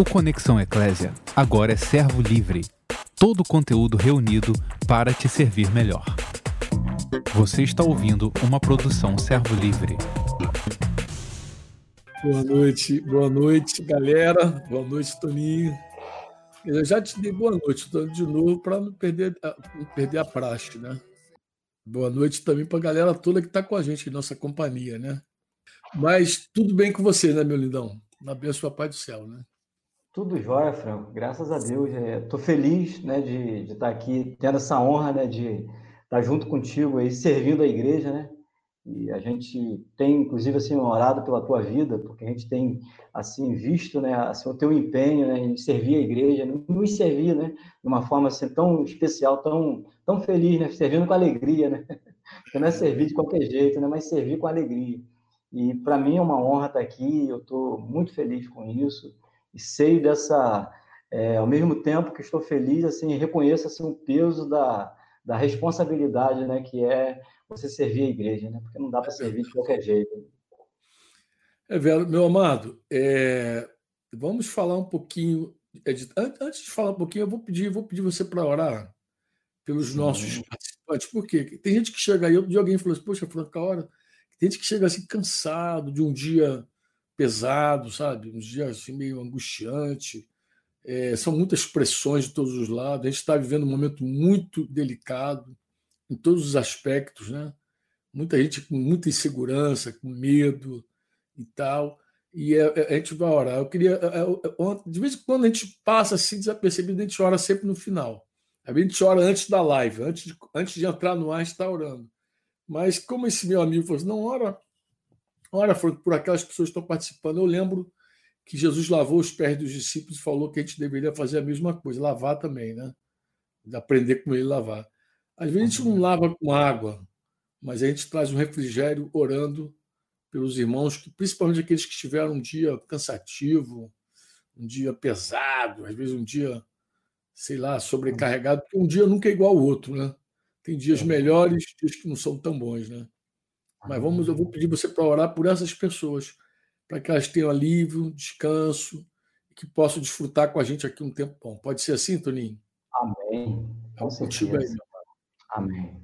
O Conexão Eclésia agora é servo livre. Todo o conteúdo reunido para te servir melhor. Você está ouvindo uma produção servo livre. Boa noite, boa noite, galera. Boa noite, Toninho. Eu já te dei boa noite, estou de novo para não perder, não perder a praxe, né? Boa noite também para a galera toda que está com a gente, em nossa companhia, né? Mas tudo bem com você, né, meu lindão? Na bênção, Papai do céu, né? Tudo jóia, Franco. Graças a Deus. Estou é, feliz né, de, de, estar aqui, tendo essa honra né, de estar junto contigo aí, servindo a igreja, né? E a gente tem, inclusive, assim, orado pela tua vida, porque a gente tem, assim, visto, né, assim, o teu empenho né, em servir a igreja, nos servir, né, de uma forma, assim, tão especial, tão, tão feliz, né, servindo com alegria, né? Porque não é servir de qualquer jeito, né, mas servir com alegria. E para mim é uma honra estar aqui, eu estou muito feliz com isso e sei dessa, é, ao mesmo tempo que estou feliz, assim, reconheço assim o peso da, da responsabilidade, né, que é você servir a igreja, né? Porque não dá para servir de qualquer jeito. É, velho, meu amado, é, vamos falar um pouquinho. É, antes de falar um pouquinho, eu vou pedir, vou pedir você para orar pelos Sim. nossos participantes, porque tem gente que chega aí, outro dia alguém falou assim, poxa, Franca, hora. Tem gente que chega assim cansado de um dia pesado, sabe? Uns dias assim, meio angustiante. É, são muitas pressões de todos os lados. A gente está vivendo um momento muito delicado em todos os aspectos, né? Muita gente com muita insegurança, com medo e tal. E a, é, é, a gente vai orar. Eu queria. É, de vez em quando a gente passa assim desapercebido, a gente ora sempre no final. A gente ora antes da live, antes de, antes de entrar no ar, a gente está orando. Mas como esse meu amigo falou assim, não ora Ora, por aquelas pessoas que estão participando, eu lembro que Jesus lavou os pés dos discípulos e falou que a gente deveria fazer a mesma coisa, lavar também, né? Aprender com ele lavar. Às vezes a gente não lava com água, mas a gente traz um refrigério orando pelos irmãos, principalmente aqueles que tiveram um dia cansativo, um dia pesado, às vezes um dia, sei lá, sobrecarregado, porque um dia nunca é igual ao outro, né? Tem dias é. melhores, dias que não são tão bons, né? Mas vamos, eu vou pedir você para orar por essas pessoas, para que elas tenham alívio, descanso, e que possam desfrutar com a gente aqui um tempo bom. Pode ser assim, Toninho? Amém. É contigo aí, meu pai. Amém.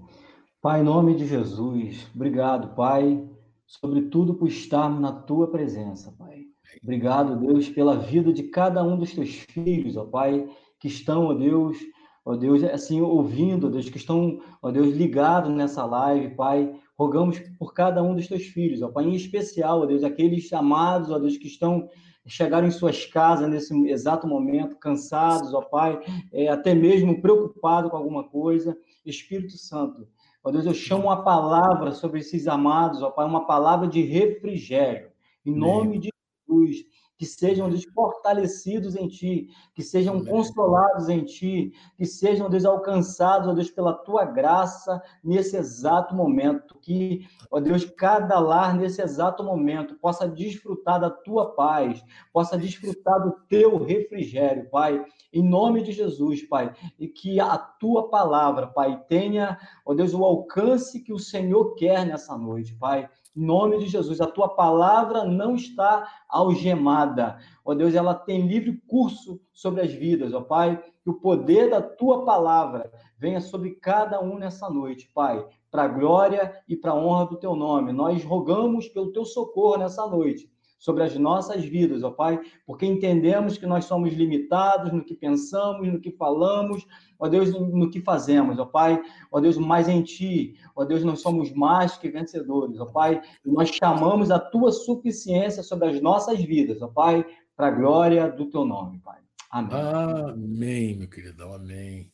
Pai, em nome de Jesus, obrigado, Pai, sobretudo por estarmos na tua presença, Pai. Obrigado, Deus, pela vida de cada um dos teus filhos, ó Pai, que estão, ó Deus, ó Deus, assim, ouvindo, ó Deus, que estão, ó Deus, ligados nessa live, Pai, Rogamos por cada um dos teus filhos, ó Pai, em especial, ó Deus, aqueles chamados, ó Deus, que estão chegaram em suas casas nesse exato momento, cansados, ó Pai, é, até mesmo preocupados com alguma coisa. Espírito Santo, ó Deus, eu chamo uma palavra sobre esses amados, ó Pai, uma palavra de refrigério, em nome de Jesus que sejam, Deus, fortalecidos em Ti, que sejam Amém. consolados em Ti, que sejam, Deus, alcançados, ó Deus, pela Tua graça nesse exato momento, que, ó Deus, cada lar nesse exato momento possa desfrutar da Tua paz, possa desfrutar do Teu refrigério, Pai, em nome de Jesus, Pai, e que a Tua palavra, Pai, tenha, ó Deus, o alcance que o Senhor quer nessa noite, Pai, em nome de Jesus, a tua palavra não está algemada. Ó Deus, ela tem livre curso sobre as vidas, ó Pai. Que o poder da tua palavra venha sobre cada um nessa noite, Pai, para a glória e para a honra do teu nome. Nós rogamos pelo teu socorro nessa noite sobre as nossas vidas, ó Pai, porque entendemos que nós somos limitados no que pensamos, no que falamos, ó Deus, no que fazemos, ó Pai, ó Deus, mais em Ti, ó Deus, nós somos mais que vencedores, ó Pai, e nós chamamos a Tua suficiência sobre as nossas vidas, ó Pai, para a glória do Teu nome, Pai. Amém. Amém, meu queridão, amém.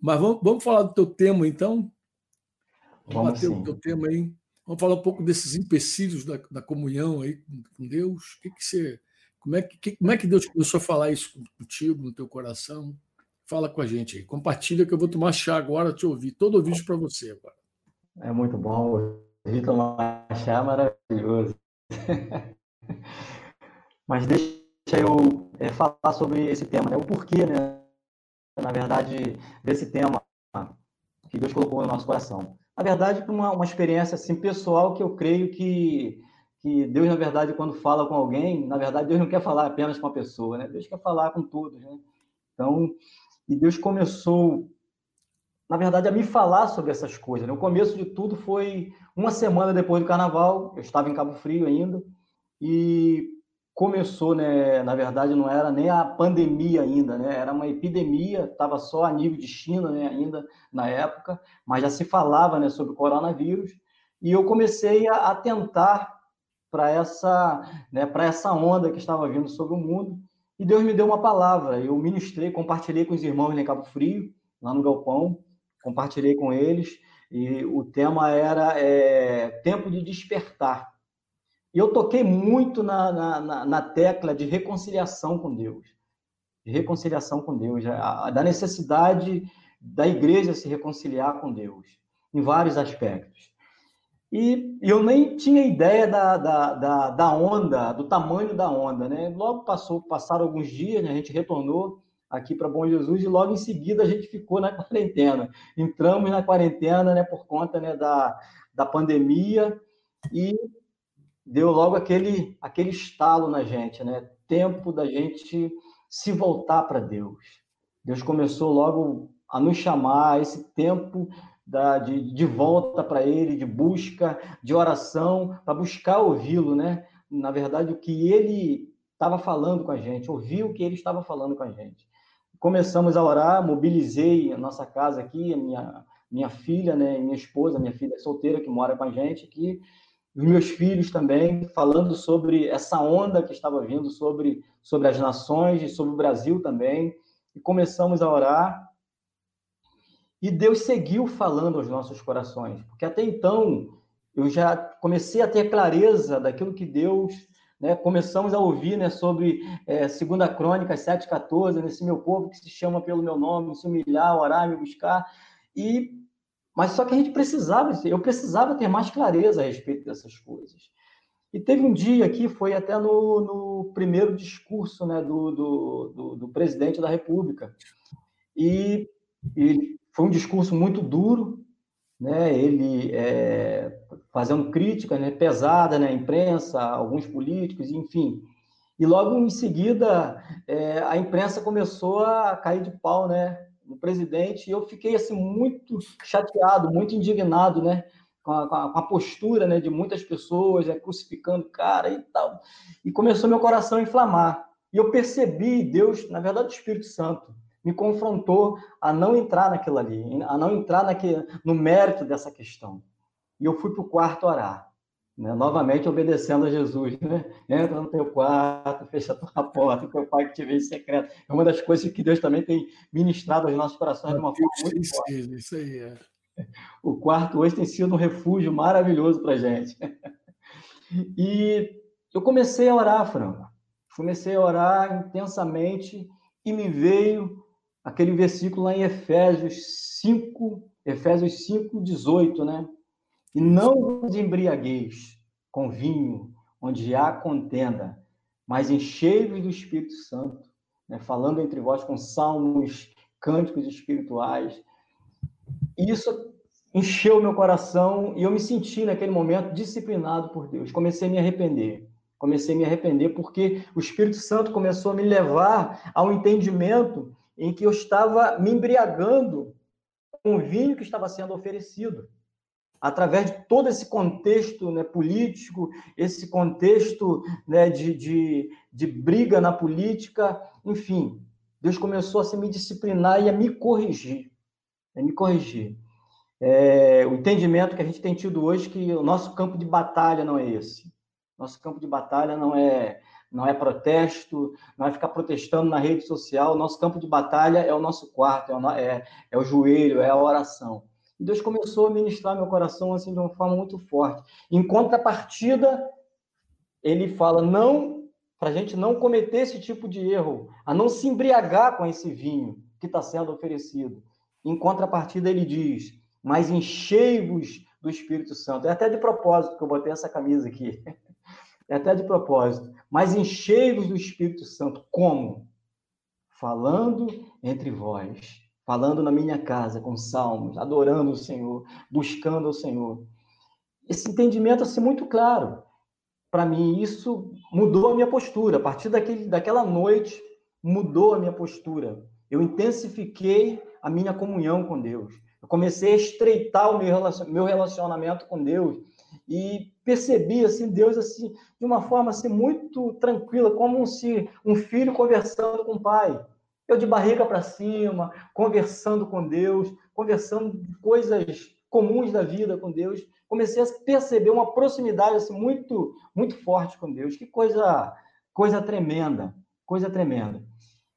Mas vamos, vamos falar do teu tema, então? Vamos, vamos bater sim. o teu tema aí. Vamos falar um pouco desses empecilhos da, da comunhão aí com Deus. O que, que você, como, é que, como é que Deus começou a falar isso contigo, no teu coração? Fala com a gente aí. Compartilha que eu vou tomar chá agora, te ouvir. Todo o vídeo para você agora. É muito bom. Ouvir tomar chá é maravilhoso. Mas deixa eu é, falar sobre esse tema, né? o porquê, né? na verdade, desse tema que Deus colocou no nosso coração na verdade, uma, uma experiência assim, pessoal que eu creio que, que Deus, na verdade, quando fala com alguém, na verdade, Deus não quer falar apenas com a pessoa, né? Deus quer falar com todos, né? Então, e Deus começou, na verdade, a me falar sobre essas coisas. Né? O começo de tudo foi uma semana depois do carnaval, eu estava em Cabo Frio ainda, e começou, né? Na verdade, não era nem a pandemia ainda, né? Era uma epidemia, estava só a nível de China, né? Ainda na época, mas já se falava, né? Sobre coronavírus. E eu comecei a, a tentar para essa, né? Para essa onda que estava vindo sobre o mundo. E Deus me deu uma palavra. Eu ministrei, compartilhei com os irmãos em Cabo Frio, lá no galpão, compartilhei com eles. E o tema era é, tempo de despertar. E eu toquei muito na, na, na, tecla de reconciliação com Deus. De reconciliação com Deus, da necessidade da igreja se reconciliar com Deus, em vários aspectos. E eu nem tinha ideia da, da, da, da onda, do tamanho da onda, né? Logo passou, passaram alguns dias, né? a gente retornou aqui para Bom Jesus e logo em seguida a gente ficou na quarentena. Entramos na quarentena, né, por conta né, da, da pandemia e deu logo aquele, aquele estalo na gente, né? Tempo da gente se voltar para Deus. Deus começou logo a nos chamar esse tempo da, de, de volta para Ele, de busca, de oração, para buscar ouvi-lo, né? Na verdade, o que Ele estava falando com a gente, ouvir o que Ele estava falando com a gente. Começamos a orar, mobilizei a nossa casa aqui, a minha, minha filha, né? Minha esposa, minha filha solteira que mora com a gente aqui, os meus filhos também, falando sobre essa onda que estava vindo sobre, sobre as nações e sobre o Brasil também. E começamos a orar. E Deus seguiu falando aos nossos corações, porque até então eu já comecei a ter clareza daquilo que Deus. Né, começamos a ouvir né, sobre é, 2 Crônicas 7,14, nesse meu povo que se chama pelo meu nome, se humilhar, orar, me buscar. E mas só que a gente precisava, eu precisava ter mais clareza a respeito dessas coisas. E teve um dia aqui, foi até no, no primeiro discurso né, do, do, do, do, presidente da República. E, e, foi um discurso muito duro, né, ele é, fazendo crítica né, pesada na né, imprensa, alguns políticos, enfim. E logo em seguida, é, a imprensa começou a cair de pau, né? No presidente, e eu fiquei assim muito chateado, muito indignado, né? Com a, com a, postura né, de muitas pessoas, né, crucificando o cara e tal. E começou meu coração a inflamar. E eu percebi, Deus, na verdade, o Espírito Santo, me confrontou a não entrar naquilo ali, a não entrar naquele, no mérito dessa questão. E eu fui para o quarto orar. Né? Novamente obedecendo a Jesus, né? Entra no teu quarto, fecha a tua porta, teu pai que te vê em secreto. É uma das coisas que Deus também tem ministrado aos nossos corações de uma forma muito forte. Isso aí, é. O quarto hoje tem sido um refúgio maravilhoso para a gente. E eu comecei a orar, Franco. Comecei a orar intensamente e me veio aquele versículo lá em Efésios 5, Efésios 5, 18, né? E não vos embriagueis com vinho, onde há contenda, mas enchei-vos do Espírito Santo, né? falando entre vós com salmos, cânticos espirituais. Isso encheu meu coração e eu me senti naquele momento disciplinado por Deus. Comecei a me arrepender. Comecei a me arrepender porque o Espírito Santo começou a me levar ao entendimento em que eu estava me embriagando com o vinho que estava sendo oferecido através de todo esse contexto né, político, esse contexto né, de, de, de briga na política, enfim, Deus começou a se me disciplinar e a me corrigir, a me corrigir. É, o entendimento que a gente tem tido hoje que o nosso campo de batalha não é esse. Nosso campo de batalha não é não é protesto, não é ficar protestando na rede social. Nosso campo de batalha é o nosso quarto, é o, é, é o joelho, é a oração. E Deus começou a ministrar meu coração assim de uma forma muito forte. Em contrapartida, ele fala não para a gente não cometer esse tipo de erro, a não se embriagar com esse vinho que está sendo oferecido. Em contrapartida, ele diz: mas enchei-vos do Espírito Santo. É até de propósito que eu botei essa camisa aqui. É até de propósito. Mas enchei-vos do Espírito Santo. Como? Falando entre vós falando na minha casa com salmos, adorando o Senhor, buscando o Senhor. Esse entendimento assim muito claro. para mim, isso mudou a minha postura. A partir daquele, daquela noite, mudou a minha postura. Eu intensifiquei a minha comunhão com Deus. Eu comecei a estreitar o meu relacionamento com Deus e percebi assim Deus assim de uma forma assim muito tranquila, como se um filho conversando com o pai. Eu de barriga para cima, conversando com Deus, conversando de coisas comuns da vida com Deus, comecei a perceber uma proximidade assim muito muito forte com Deus. Que coisa coisa tremenda, coisa tremenda.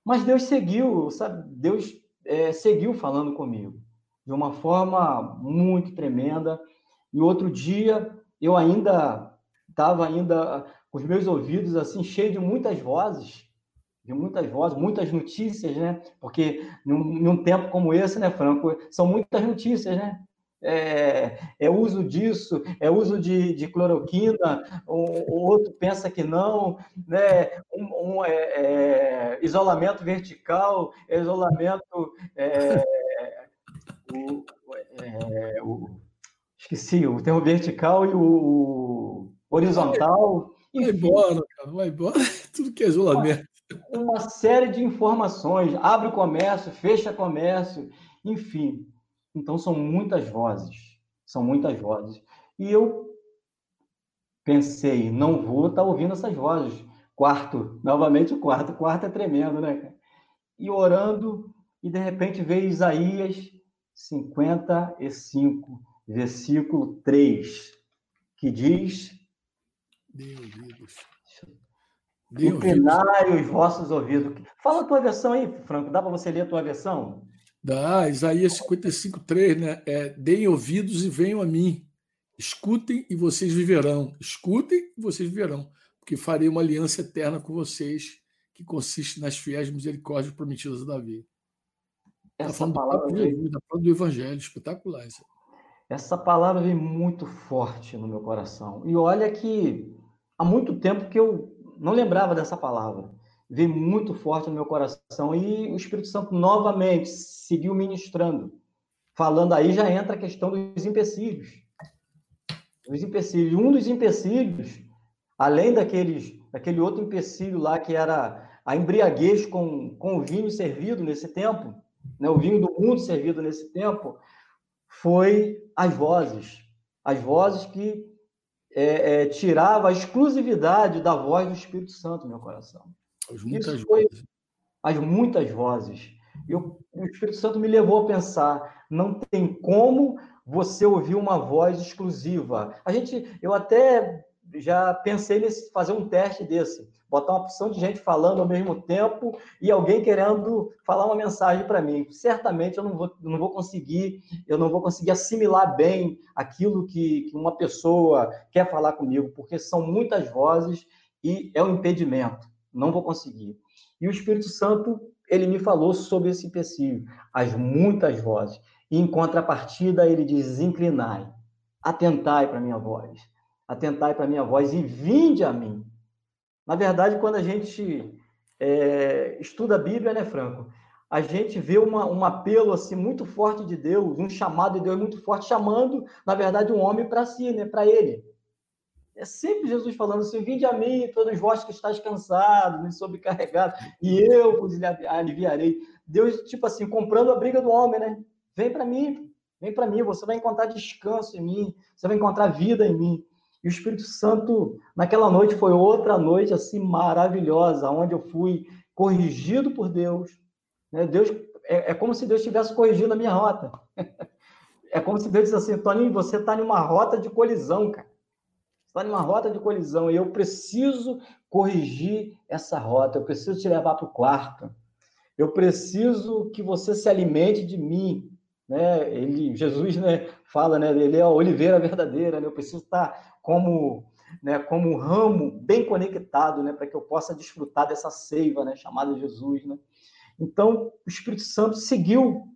Mas Deus seguiu, sabe? Deus é, seguiu falando comigo de uma forma muito tremenda. E outro dia eu ainda estava ainda com os meus ouvidos assim cheios de muitas vozes, de muitas vozes, muitas notícias, né? Porque num, num tempo como esse, né, Franco, são muitas notícias, né? É, é, uso disso, é uso de, de cloroquina, o, o, outro pensa que não, né? Um, um é, é, isolamento vertical, isolamento é, o, é, o, esqueci, o termo vertical e o horizontal. Vai embora, cara, vai embora. Tudo que é isolamento. Uma, série de informações. Abre comércio, fecha comércio, enfim. Então, são muitas vozes. São muitas vozes. E eu pensei, não vou estar tá ouvindo essas vozes. Quarto, novamente o quarto. Quarto é tremendo, né? E orando, e de repente veio Isaías 55 versículo 3, que diz: Inclinai os vossos ouvidos. Fala a tua versão aí, Franco. Dá para você ler a tua versão? Dá, Isaías 55, 3, né? É, Deem ouvidos e venham a mim. Escutem e vocês viverão. Escutem e vocês viverão. Porque farei uma aliança eterna com vocês, que consiste nas fiéis misericórdias prometidas a Davi. Tá Essa tá palavra do, veio... do Evangelho, espetacular. Isso. Essa palavra vem muito forte no meu coração. E olha que há muito tempo que eu não lembrava dessa palavra. Veio muito forte no meu coração. E o Espírito Santo novamente seguiu ministrando. Falando aí já entra a questão dos empecilhos. Os empecilhos. Um dos empecilhos, além daqueles, daquele outro empecilho lá que era a embriaguez com, com o vinho servido nesse tempo, né, o vinho do mundo servido nesse tempo, foi as vozes. As vozes que é, é, tirava a exclusividade da voz do Espírito Santo no meu coração. As muitas Isso foi vozes. as muitas vozes. Eu, o Espírito Santo me levou a pensar: não tem como você ouvir uma voz exclusiva. A gente, eu até já pensei em fazer um teste desse botar uma opção de gente falando ao mesmo tempo e alguém querendo falar uma mensagem para mim. Certamente eu não vou, não vou conseguir, eu não vou conseguir assimilar bem aquilo que, que uma pessoa quer falar comigo, porque são muitas vozes e é um impedimento. Não vou conseguir. E o Espírito Santo, ele me falou sobre esse empecilho, as muitas vozes. E em contrapartida, ele diz: inclinai, atentai para minha voz, atentai para minha voz e vinde a mim. Na verdade, quando a gente é, estuda a Bíblia, né, Franco? A gente vê uma, um apelo assim muito forte de Deus, um chamado de Deus muito forte, chamando, na verdade, um homem para si, né, para ele. É sempre Jesus falando assim: Vinde a mim, todos vós que estáis cansados, e sobrecarregados, e eu vos aliviarei. Deus, tipo assim, comprando a briga do homem, né? Vem para mim, vem para mim, você vai encontrar descanso em mim, você vai encontrar vida em mim. E o Espírito Santo, naquela noite, foi outra noite assim maravilhosa, onde eu fui corrigido por Deus. Né? Deus é, é como se Deus estivesse corrigindo a minha rota. é como se Deus dissesse assim, Toninho, você está em uma rota de colisão, cara. Você está em uma rota de colisão e eu preciso corrigir essa rota, eu preciso te levar para o quarto. Eu preciso que você se alimente de mim, né? Ele, Jesus, né, fala, né, ele é a oliveira verdadeira, né? Eu preciso estar como, né, como um ramo bem conectado, né, para que eu possa desfrutar dessa seiva, né, chamada Jesus, né? Então, o Espírito Santo seguiu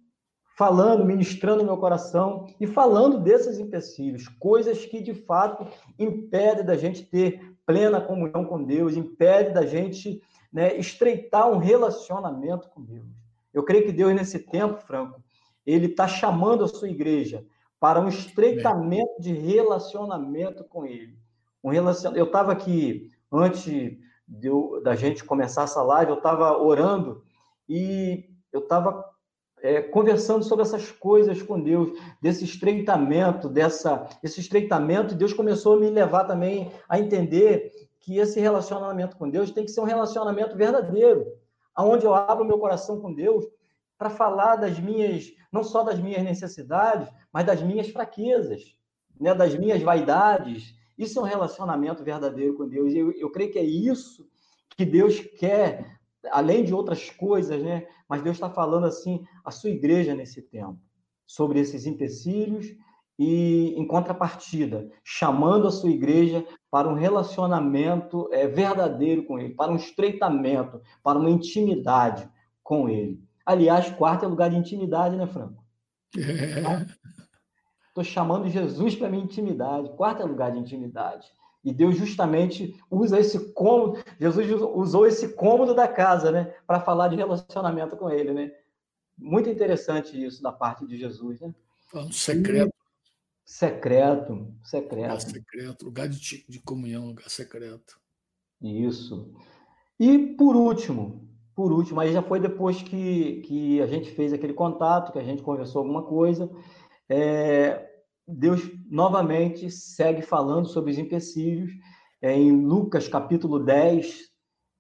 falando, ministrando meu coração e falando desses empecilhos, coisas que de fato impedem da gente ter plena comunhão com Deus, impede da gente né, estreitar um relacionamento com Deus. Eu creio que Deus, nesse tempo, Franco, ele está chamando a sua igreja para um estreitamento de relacionamento com Ele. Um relacion... Eu estava aqui, antes eu, da gente começar essa live, eu estava orando e eu estava é, conversando sobre essas coisas com Deus, desse estreitamento, dessa, esse estreitamento, e Deus começou a me levar também a entender que esse relacionamento com Deus tem que ser um relacionamento verdadeiro, aonde eu abro meu coração com Deus para falar das minhas, não só das minhas necessidades, mas das minhas fraquezas, né, das minhas vaidades. Isso é um relacionamento verdadeiro com Deus. Eu, eu creio que é isso que Deus quer, além de outras coisas, né? Mas Deus está falando assim a sua igreja nesse tempo, sobre esses empecilhos e, em contrapartida, chamando a sua igreja para um relacionamento é, verdadeiro com Ele, para um estreitamento, para uma intimidade com Ele. Aliás, quarto é lugar de intimidade, né, Franco? Estou é. chamando Jesus para minha intimidade. Quarto é lugar de intimidade. E Deus justamente usa esse cômodo, Jesus usou esse cômodo da casa, né, para falar de relacionamento com ele, né? Muito interessante isso da parte de Jesus, né? Um secreto. E... Secreto, secreto. Lugar secreto, lugar de, de comunhão, lugar secreto. Isso. E por último, por último, aí já foi depois que, que a gente fez aquele contato, que a gente conversou alguma coisa, é, Deus novamente segue falando sobre os empecilhos, é, em Lucas capítulo 10,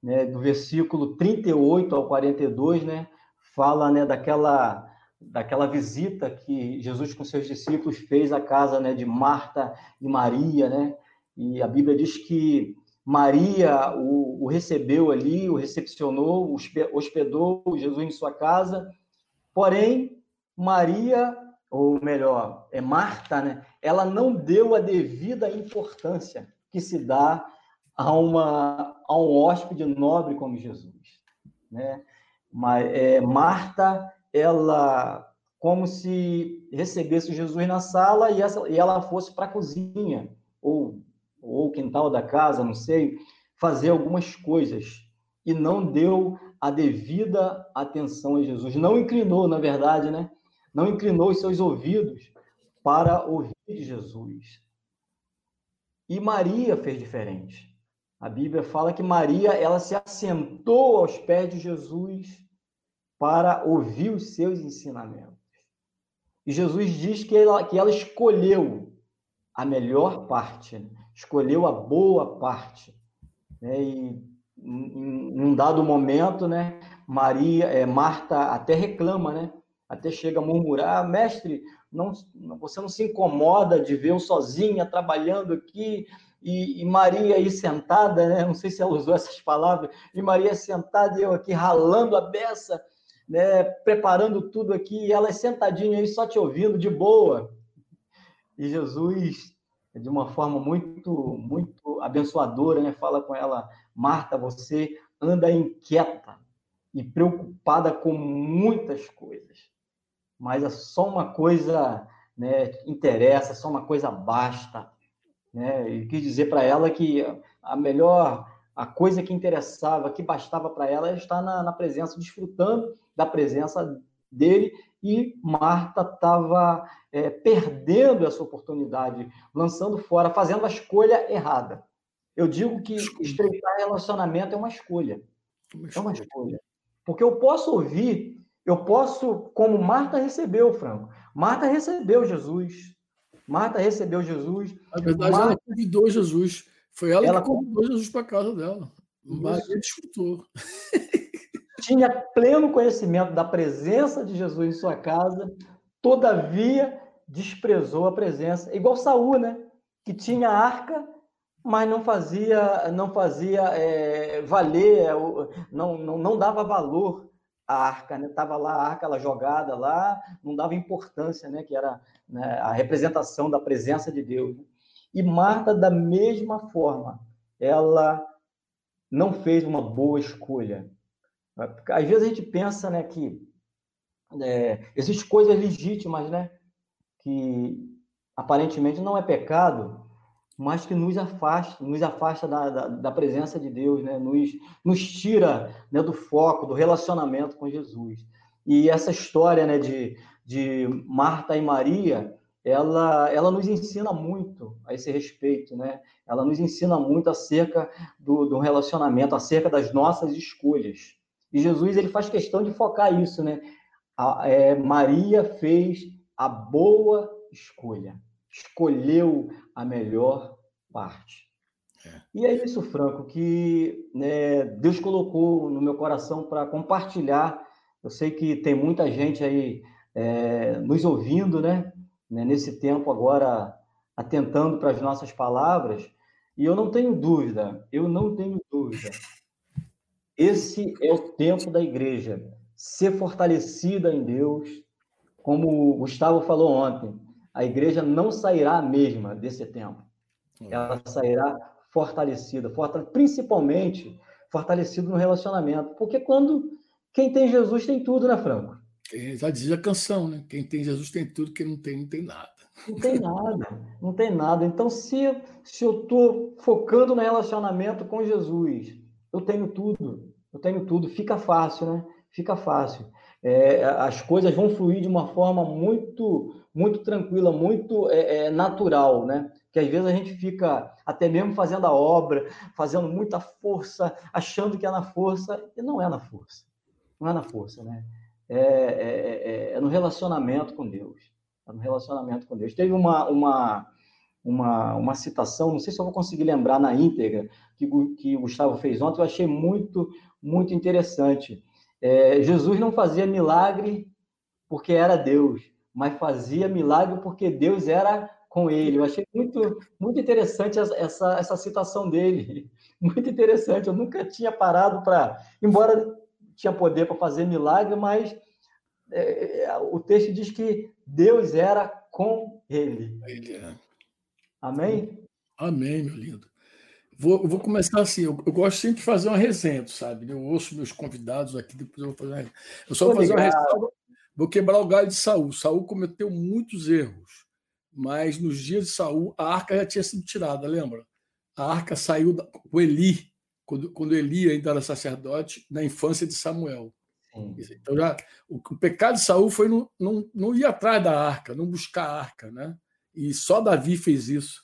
né, do versículo 38 ao 42, né, fala né, daquela, daquela visita que Jesus com seus discípulos fez à casa né, de Marta e Maria, né, e a Bíblia diz que Maria o, o recebeu ali, o recepcionou, hospedou Jesus em sua casa. Porém, Maria, ou melhor, é Marta, né? Ela não deu a devida importância que se dá a, uma, a um hóspede nobre como Jesus, né? Mas, é, Marta, ela como se recebesse Jesus na sala e, essa, e ela fosse para a cozinha, ou ou quintal da casa, não sei, fazer algumas coisas e não deu a devida atenção a Jesus. Não inclinou, na verdade, né? Não inclinou os seus ouvidos para ouvir Jesus. E Maria fez diferente. A Bíblia fala que Maria, ela se assentou aos pés de Jesus para ouvir os seus ensinamentos. E Jesus diz que ela, que ela escolheu a melhor parte, né? Escolheu a boa parte. Né? E em um dado momento, né, Maria, é, Marta até reclama, né? Até chega a murmurar, mestre, não, você não se incomoda de ver eu sozinha trabalhando aqui e, e, Maria aí sentada, né? Não sei se ela usou essas palavras, e Maria sentada e eu aqui ralando a beça, né? Preparando tudo aqui, e ela sentadinha aí só te ouvindo de boa. E Jesus de uma forma muito, muito abençoadora, né? Fala com ela, Marta, você anda inquieta e preocupada com muitas coisas, mas é só uma coisa, né? Interessa, só uma coisa basta, né? E quis dizer para ela que a melhor, a coisa que interessava, que bastava para ela, é estar na, na presença, desfrutando da presença dele e Marta estava é, perdendo essa oportunidade, lançando fora, fazendo a escolha errada. Eu digo que estreitar relacionamento é uma escolha. É uma escolha. Porque eu posso ouvir, eu posso, como Marta recebeu, Franco. Marta recebeu Jesus. Marta recebeu Jesus. Na verdade, Marta... ela convidou Jesus. Foi ela, ela que convidou Jesus para casa dela. Maria disfrutou. tinha pleno conhecimento da presença de Jesus em sua casa, todavia desprezou a presença, igual Saul, né? Que tinha arca, mas não fazia, não fazia é, valer, não, não, não dava valor à arca, né? Tava lá a arca ela jogada lá, não dava importância, né? Que era né, a representação da presença de Deus. E Marta, da mesma forma, ela não fez uma boa escolha às vezes a gente pensa né, que é, existem coisas legítimas, né? Que aparentemente não é pecado, mas que nos afasta, nos afasta da, da, da presença de Deus, né? Nos, nos tira né, do foco, do relacionamento com Jesus. E essa história né, de, de Marta e Maria, ela, ela nos ensina muito a esse respeito, né? Ela nos ensina muito acerca do, do relacionamento, acerca das nossas escolhas. E Jesus ele faz questão de focar isso, né? A, é, Maria fez a boa escolha, escolheu a melhor parte. É. E é isso, Franco, que né, Deus colocou no meu coração para compartilhar. Eu sei que tem muita gente aí é, nos ouvindo, né? né nesse tempo agora, atentando para as nossas palavras. E eu não tenho dúvida, eu não tenho dúvida. Esse é o tempo da igreja ser fortalecida em Deus. Como o Gustavo falou ontem, a igreja não sairá a mesma desse tempo. Ela sairá fortalecida, principalmente fortalecida no relacionamento. Porque quando quem tem Jesus tem tudo, né, Franco? Já dizia a canção, né? Quem tem Jesus tem tudo, quem não tem, não tem nada. Não tem nada, não tem nada. Então, se, se eu estou focando no relacionamento com Jesus, eu tenho tudo, eu tenho tudo, fica fácil, né? Fica fácil. É, as coisas vão fluir de uma forma muito, muito tranquila, muito é, é, natural, né? Que às vezes a gente fica até mesmo fazendo a obra, fazendo muita força, achando que é na força, e não é na força. Não é na força, né? É, é, é, é no relacionamento com Deus. É no relacionamento com Deus. Teve uma, uma, uma, uma citação, não sei se eu vou conseguir lembrar na íntegra, que, que o Gustavo fez ontem, eu achei muito, muito interessante. É, Jesus não fazia milagre porque era Deus, mas fazia milagre porque Deus era com ele. Eu achei muito, muito interessante essa, essa citação dele. Muito interessante. Eu nunca tinha parado para. Embora tinha poder para fazer milagre, mas é, é, o texto diz que Deus era com ele. ele é. Amém? Amém, meu lindo. Vou, vou começar assim. Eu, eu, gosto sempre de fazer uma resenha, sabe? Eu ouço meus convidados aqui, depois eu vou fazer uma Eu só vou fazer uma resenha. Vou quebrar o galho de Saul. Saul cometeu muitos erros, mas nos dias de Saul a arca já tinha sido tirada, lembra? A arca saiu com Eli, quando, quando Eli ainda era sacerdote, na infância de Samuel. Então já o, o, pecado de Saul foi não, não, não ir atrás da arca, não buscar a arca, né? E só Davi fez isso.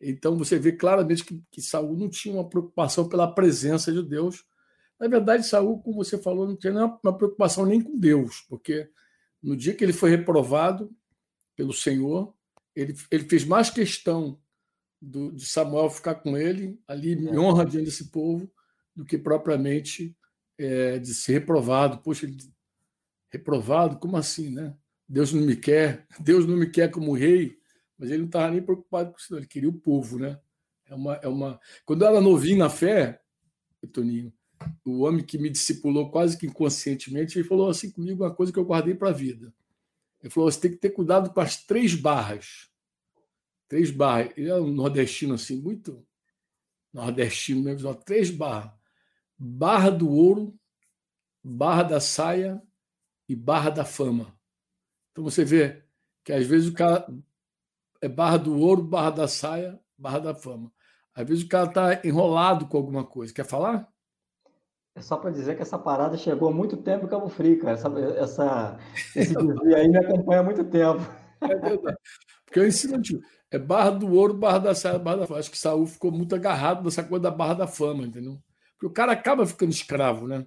Então você vê claramente que, que Saul não tinha uma preocupação pela presença de Deus. Na verdade, Saul, como você falou, não tinha uma preocupação nem com Deus, porque no dia que ele foi reprovado pelo Senhor, ele, ele fez mais questão do, de Samuel ficar com ele, ali em honra diante desse povo, do que propriamente é, de ser reprovado. Poxa, ele, reprovado? Como assim, né? Deus não me quer, Deus não me quer como rei, mas ele não estava nem preocupado com isso, ele queria o povo, né? É uma, é uma... Quando eu era novinho na fé, Toninho, o homem que me discipulou quase que inconscientemente, ele falou assim comigo uma coisa que eu guardei para a vida. Ele falou: você tem que ter cuidado com as três barras. Três barras. Ele é um nordestino assim, muito nordestino mesmo, três barras. Barra do Ouro, Barra da Saia e Barra da Fama. Então você vê que às vezes o cara é Barra do Ouro, Barra da Saia, Barra da Fama. Às vezes o cara está enrolado com alguma coisa. Quer falar? É só para dizer que essa parada chegou há muito tempo em Cabo Frio, cara. Essa, essa, esse desvio aí me acompanha há muito tempo. É verdade. Porque eu ensino, tipo, é Barra do Ouro, Barra da Saia, Barra da Fama. Acho que Saúl ficou muito agarrado nessa coisa da Barra da Fama, entendeu? Porque o cara acaba ficando escravo, né?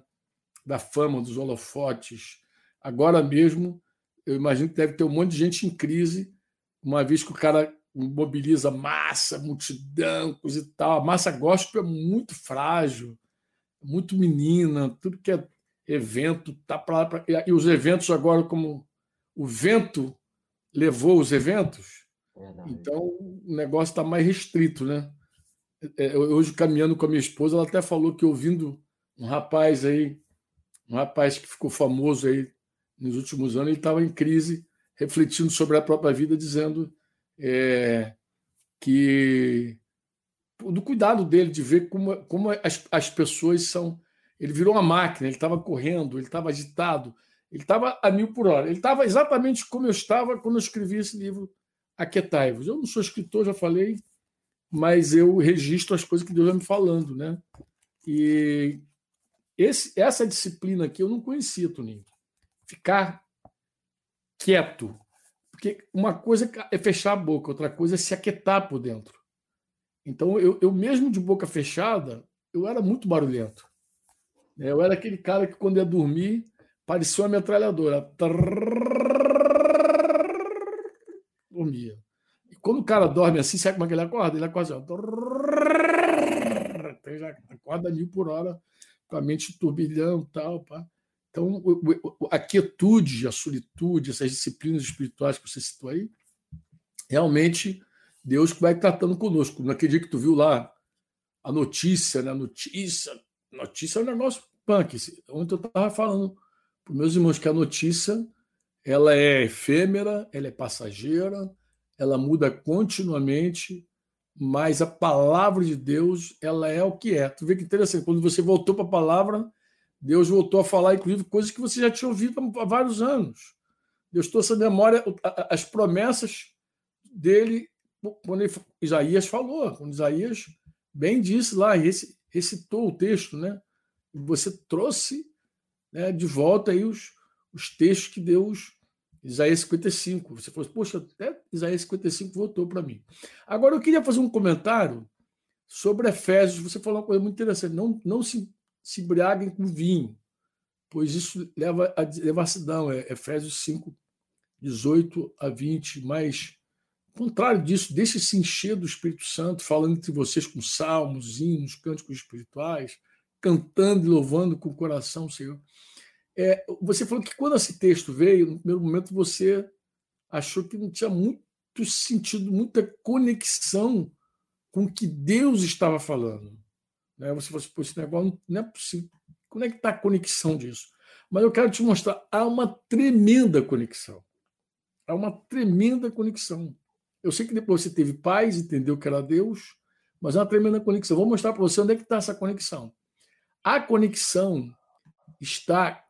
Da fama, dos holofotes. Agora mesmo, eu imagino que deve ter um monte de gente em crise, uma vez que o cara mobiliza massa, multidão, coisa e tal. A massa gospel é muito frágil, muito menina, tudo que é evento tá para pra... e os eventos agora como o vento levou os eventos, Verdade. então o negócio está mais restrito, né? É, hoje caminhando com a minha esposa, ela até falou que ouvindo um rapaz aí, um rapaz que ficou famoso aí nos últimos anos, ele estava em crise, refletindo sobre a própria vida, dizendo é, que do cuidado dele de ver como, como as, as pessoas são. Ele virou uma máquina, ele estava correndo, ele estava agitado, ele estava a mil por hora. Ele estava exatamente como eu estava quando eu escrevi esse livro, Aquetai-vos. Eu não sou escritor, já falei, mas eu registro as coisas que Deus vai me falando, né? E esse, essa disciplina aqui eu não conhecia, Toninho. Ficar quieto, Porque uma coisa é fechar a boca, outra coisa é se aquietar por dentro. Então, eu, eu mesmo de boca fechada, eu era muito barulhento. Eu era aquele cara que, quando ia dormir, parecia uma metralhadora. Dormia. E quando o cara dorme assim, sabe como é que ele acorda? Ele acorda assim, então, acorda mil por hora, com a mente turbilhão tal, pá. Então, a quietude, a solitude, essas disciplinas espirituais que você citou aí, realmente Deus vai tratando conosco. Naquele dia que tu viu lá a notícia, né? Notícia, notícia é um negócio punk. Ontem eu estava falando para meus irmãos que a notícia ela é efêmera, ela é passageira, ela muda continuamente, mas a palavra de Deus ela é o que é. Tu vê que interessante, quando você voltou para a palavra, Deus voltou a falar, inclusive, coisas que você já tinha ouvido há vários anos. Deus trouxe a memória, as promessas dele, quando ele, Isaías falou, quando Isaías bem disse lá, recitou o texto, né? Você trouxe né, de volta aí os, os textos que Deus. Isaías 55. Você falou, poxa, até Isaías 55 voltou para mim. Agora, eu queria fazer um comentário sobre Efésios. Você falou uma coisa muito interessante. Não, não se se embriaguem com vinho, pois isso leva a devassidão. É Efésios 5, 18 a 20. Mas, contrário disso, deixe-se encher do Espírito Santo, falando entre vocês com salmos, hinos, cânticos espirituais, cantando e louvando com o coração Senhor. É, você falou que quando esse texto veio, no primeiro momento você achou que não tinha muito sentido, muita conexão com o que Deus estava falando. Né? Você falou assim, esse negócio não é possível. Como é que está a conexão disso? Mas eu quero te mostrar, há uma tremenda conexão. Há uma tremenda conexão. Eu sei que depois você teve paz, entendeu que era Deus, mas há uma tremenda conexão. Vou mostrar para você onde é que está essa conexão. A conexão está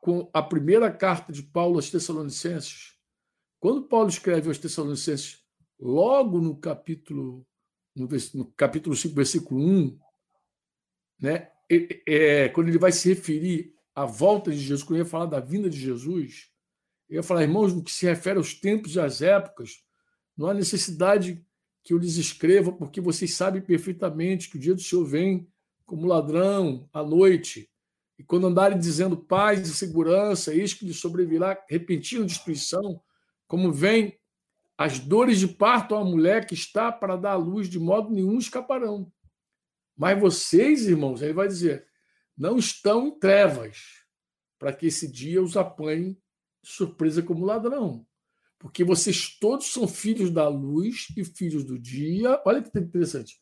com a primeira carta de Paulo aos Tessalonicenses. Quando Paulo escreve aos Tessalonicenses, logo no capítulo no capítulo 5, versículo 1, né? É, quando ele vai se referir à volta de Jesus, quando ele falar da vinda de Jesus, ele ia falar, irmãos, no que se refere aos tempos e às épocas, não há necessidade que eu lhes escreva, porque vocês sabem perfeitamente que o dia do Senhor vem como ladrão à noite. E quando andarem dizendo paz e segurança, eis que lhes sobrevirá repentina destruição, como vem as dores de parto a mulher que está para dar à luz, de modo nenhum escaparão. Mas vocês, irmãos, ele vai dizer, não estão em trevas, para que esse dia os apanhe surpresa como ladrão. Porque vocês todos são filhos da luz e filhos do dia. Olha que interessante.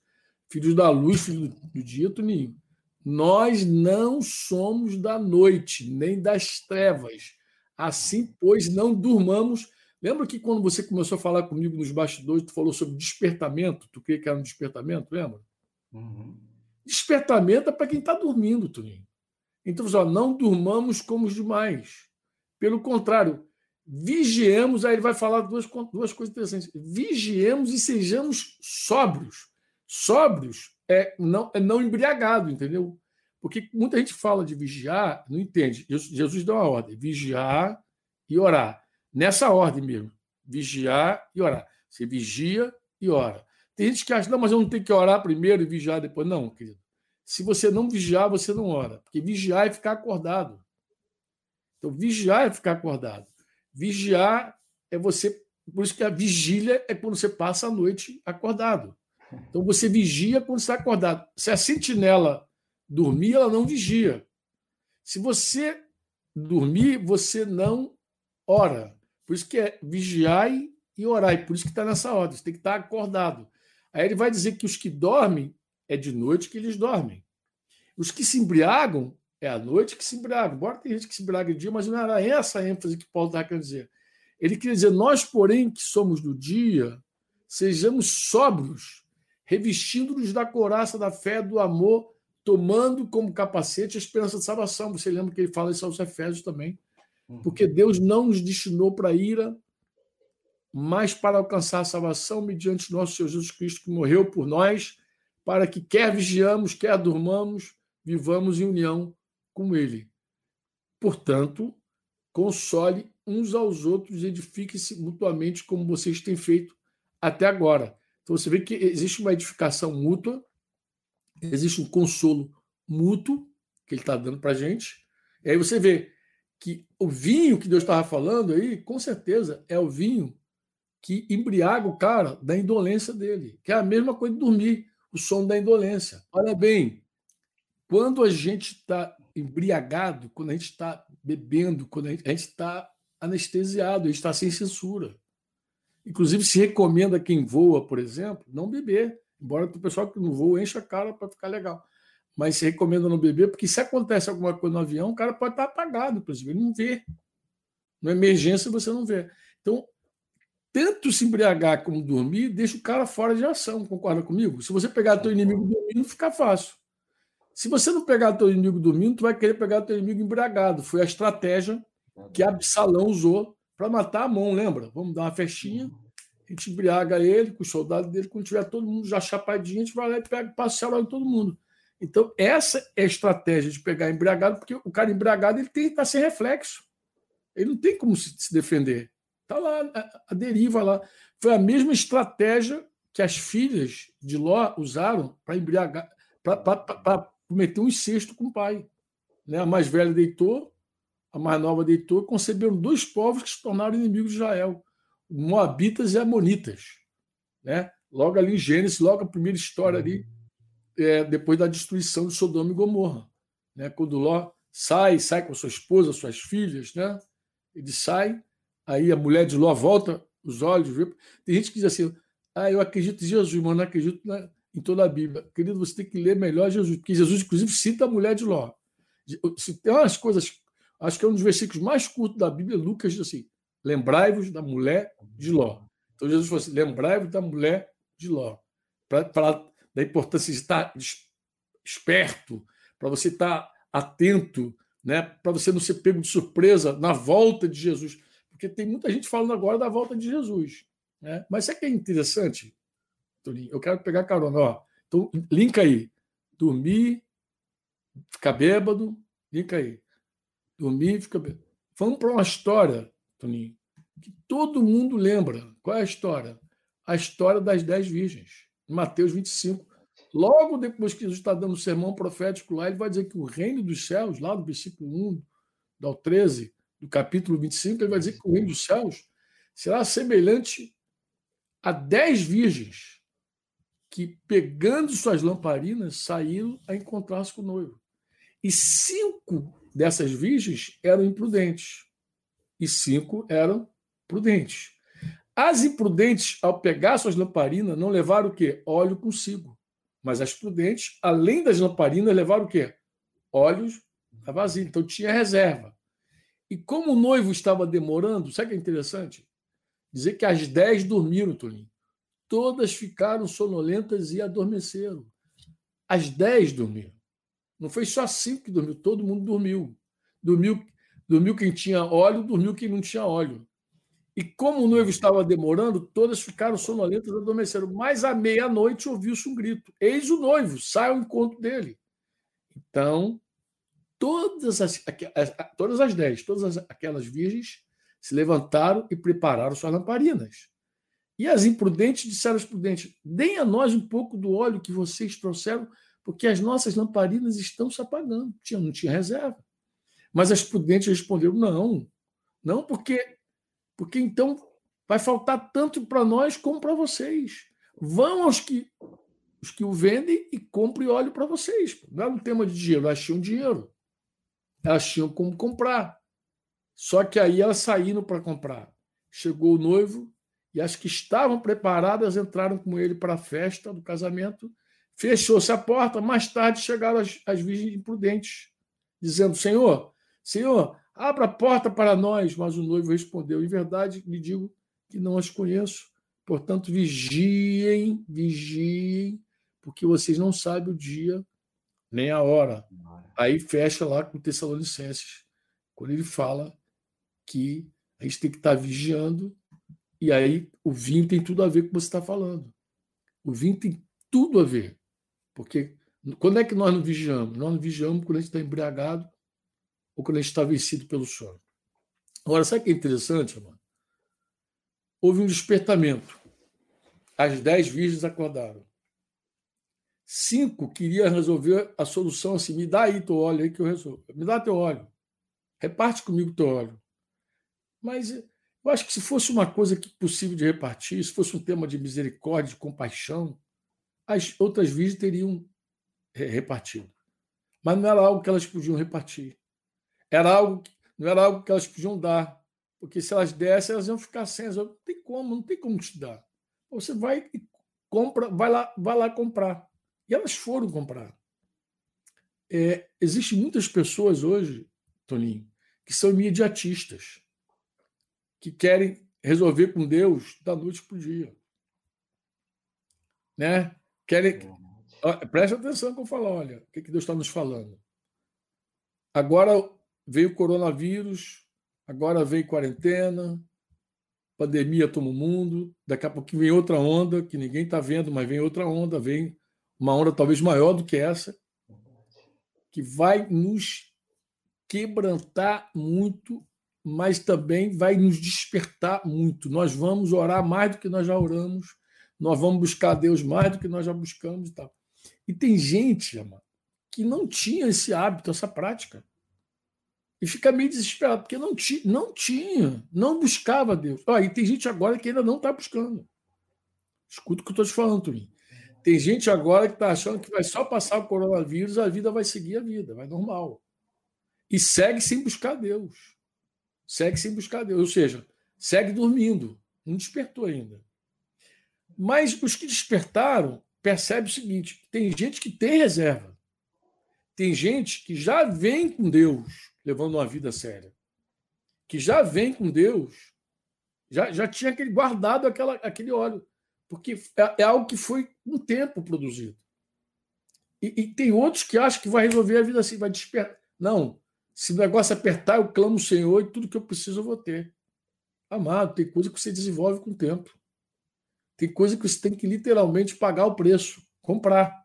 Filhos da luz, filhos do dia, Toninho. Nós não somos da noite, nem das trevas. Assim, pois, não durmamos. Lembra que quando você começou a falar comigo nos bastidores, tu falou sobre despertamento? Tu creia que era um despertamento, lembra? Uhum. Despertamento é para quem está dormindo, Tuninho. Então, ó, não durmamos como os demais. Pelo contrário, vigiemos. Aí ele vai falar duas, duas coisas interessantes. Vigiemos e sejamos sóbrios. Sóbrios é não, é não embriagado, entendeu? Porque muita gente fala de vigiar, não entende. Jesus deu uma ordem: vigiar e orar. Nessa ordem mesmo. Vigiar e orar. Você vigia e ora. Tem gente que acha, não, mas eu não tenho que orar primeiro e vigiar depois. Não, querido. Se você não vigiar, você não ora. Porque vigiar é ficar acordado. Então, vigiar é ficar acordado. Vigiar é você. Por isso que a vigília é quando você passa a noite acordado. Então, você vigia quando está acordado. Se a sentinela dormir, ela não vigia. Se você dormir, você não ora. Por isso que é vigiar e orar. Por isso que está nessa ordem. Você tem que estar acordado. Aí ele vai dizer que os que dormem é de noite que eles dormem. Os que se embriagam é à noite que se embriagam. Embora tem gente que se embriaga de dia, mas não era essa a ênfase que Paulo está querendo dizer. Ele quer dizer, nós, porém, que somos do dia, sejamos sóbrios, revestindo-nos da coraça da fé, do amor, tomando como capacete a esperança de salvação. Você lembra que ele fala isso aos Efésios também. Uhum. Porque Deus não nos destinou para a ira, mas para alcançar a salvação mediante nosso Senhor Jesus Cristo, que morreu por nós, para que quer vigiamos, quer durmamos, vivamos em união com Ele. Portanto, console uns aos outros, edifique-se mutuamente como vocês têm feito até agora. Então você vê que existe uma edificação mútua, existe um consolo mútuo que ele está dando para a gente. E aí você vê que o vinho que Deus estava falando aí, com certeza, é o vinho que embriaga o cara da indolência dele, que é a mesma coisa de dormir, o som da indolência. Olha bem, quando a gente está embriagado, quando a gente está bebendo, quando a gente está anestesiado, a gente está sem censura. Inclusive, se recomenda quem voa, por exemplo, não beber. Embora o pessoal que não voa encha a cara para ficar legal mas se recomenda não beber, porque se acontece alguma coisa no avião, o cara pode estar apagado, inclusive, ele não vê. Na emergência você não vê. Então, tanto se embriagar como dormir, deixa o cara fora de ação, concorda comigo? Se você pegar teu inimigo dormindo, fica fácil. Se você não pegar teu inimigo dormindo, tu vai querer pegar teu inimigo embriagado. Foi a estratégia que Absalão usou para matar a mão, lembra? Vamos dar uma festinha, a gente embriaga ele com os soldados dele, quando tiver todo mundo já chapadinho, a gente vai lá e pega, passa o em todo mundo. Então, essa é a estratégia de pegar embriagado, porque o cara embriagado ele tem que estar sem reflexo. Ele não tem como se, se defender. Está lá, a, deriva lá. Foi a mesma estratégia que as filhas de Ló usaram para embriagar, para cometer um incesto com o pai. Né? A mais velha deitou, a mais nova deitou, conceberam dois povos que se tornaram inimigos de Israel, Moabitas e Amonitas. Né? Logo ali em Gênesis, logo a primeira história ali é, depois da destruição de Sodoma e Gomorra. Né? Quando Ló sai, sai com sua esposa, suas filhas, né? ele sai, aí a mulher de Ló volta os olhos, vê. tem gente que diz assim, ah, eu acredito em Jesus, mas não acredito na, em toda a Bíblia. Querido, você tem que ler melhor Jesus, porque Jesus, inclusive, cita a mulher de Ló. Se tem umas coisas, acho que é um dos versículos mais curtos da Bíblia, Lucas diz assim, lembrai-vos da mulher de Ló. Então Jesus falou assim, lembrai-vos da mulher de Ló. Para da importância de estar esperto, para você estar atento, né? para você não ser pego de surpresa na volta de Jesus. Porque tem muita gente falando agora da volta de Jesus. Né? Mas sabe o que é interessante, Toninho? Eu quero pegar carona. Ó. Então, linka aí. Dormir, ficar bêbado, linka aí. Dormir, ficar bêbado. Vamos para uma história, Toninho, que todo mundo lembra. Qual é a história? A história das dez virgens. Mateus 25. Logo depois que Jesus está dando o sermão profético lá, ele vai dizer que o reino dos céus, lá no versículo 1 do 13, do capítulo 25, ele vai dizer que o reino dos céus será semelhante a dez virgens que, pegando suas lamparinas, saíram a encontrar-se com o noivo. E cinco dessas virgens eram imprudentes, e cinco eram prudentes. As imprudentes, ao pegar suas lamparinas, não levaram o quê? Óleo consigo. Mas as prudentes, além das lamparinas, levaram o quê? Óleos a vazio. Então tinha reserva. E como o noivo estava demorando, sabe o que é interessante? Dizer que as dez dormiram, Toninho. Todas ficaram sonolentas e adormeceram. As dez dormiram. Não foi só cinco que dormiu, todo mundo dormiu. Dormiu, dormiu quem tinha óleo, dormiu quem não tinha óleo. E como o noivo estava demorando, todas ficaram sonolentas e adormeceram. Mas à meia-noite ouviu-se um grito: Eis o noivo, sai ao encontro dele. Então, todas as, todas as dez, todas aquelas virgens se levantaram e prepararam suas lamparinas. E as imprudentes disseram aos prudentes: Deem a nós um pouco do óleo que vocês trouxeram, porque as nossas lamparinas estão se apagando. Não tinha reserva. Mas as prudentes responderam: Não, não, porque porque então vai faltar tanto para nós como para vocês. Vão aos que, os que o vendem e comprem óleo para vocês. Não é um tema de dinheiro, elas tinham dinheiro. Elas tinham como comprar. Só que aí elas saíram para comprar. Chegou o noivo e as que estavam preparadas entraram com ele para a festa do casamento. Fechou-se a porta. Mais tarde chegaram as, as virgens imprudentes, dizendo: Senhor, Senhor, Abra a porta para nós. Mas o noivo respondeu: Em verdade, lhe digo que não as conheço. Portanto, vigiem, vigiem, porque vocês não sabem o dia nem a hora. Aí fecha lá com Tessalonicenses, quando ele fala que a gente tem que estar vigiando, e aí o vinho tem tudo a ver com o que você está falando. O vinho tem tudo a ver. Porque quando é que nós não vigiamos? Nós não vigiamos quando a gente está embriagado ou quando a gente está vencido pelo sono. Agora, sabe o que é interessante, mano? Houve um despertamento. As dez virgens acordaram. Cinco queriam resolver a solução assim: me dá aí teu óleo aí que eu resolvo. Me dá teu óleo. Reparte comigo teu óleo. Mas eu acho que se fosse uma coisa que possível de repartir, se fosse um tema de misericórdia, de compaixão, as outras virgens teriam repartido. Mas não era algo que elas podiam repartir. Era algo não era algo que elas podiam dar. Porque se elas dessem, elas iam ficar sem. Não tem como, não tem como te dar. Você vai e compra, vai lá, vai lá comprar. E elas foram comprar. É, Existem muitas pessoas hoje, Toninho, que são imediatistas, que querem resolver com Deus da noite para o dia. Né? Querem. Preste atenção que eu falo, olha, o que Deus está nos falando. Agora veio o coronavírus, agora veio quarentena, pandemia toma o mundo, daqui a pouco vem outra onda que ninguém está vendo, mas vem outra onda, vem uma onda talvez maior do que essa, que vai nos quebrantar muito, mas também vai nos despertar muito. Nós vamos orar mais do que nós já oramos, nós vamos buscar Deus mais do que nós já buscamos e tal. E tem gente, amado, que não tinha esse hábito, essa prática e fica meio desesperado, porque não, ti, não tinha, não buscava Deus. Ó, e tem gente agora que ainda não está buscando. Escuta o que eu estou te falando, Turim. Tem gente agora que está achando que vai só passar o coronavírus, a vida vai seguir a vida, vai normal. E segue sem buscar Deus. Segue sem buscar Deus. Ou seja, segue dormindo. Não despertou ainda. Mas os que despertaram percebem o seguinte: tem gente que tem reserva. Tem gente que já vem com Deus levando uma vida séria, que já vem com Deus, já, já tinha aquele, guardado aquela, aquele óleo, porque é, é algo que foi um tempo produzido. E, e, tem outros que acham que vai resolver a vida assim, vai despertar. Não, se o negócio apertar, eu clamo o Senhor e tudo que eu preciso eu vou ter. Amado, tem coisa que você desenvolve com o tempo. Tem coisa que você tem que literalmente pagar o preço, comprar.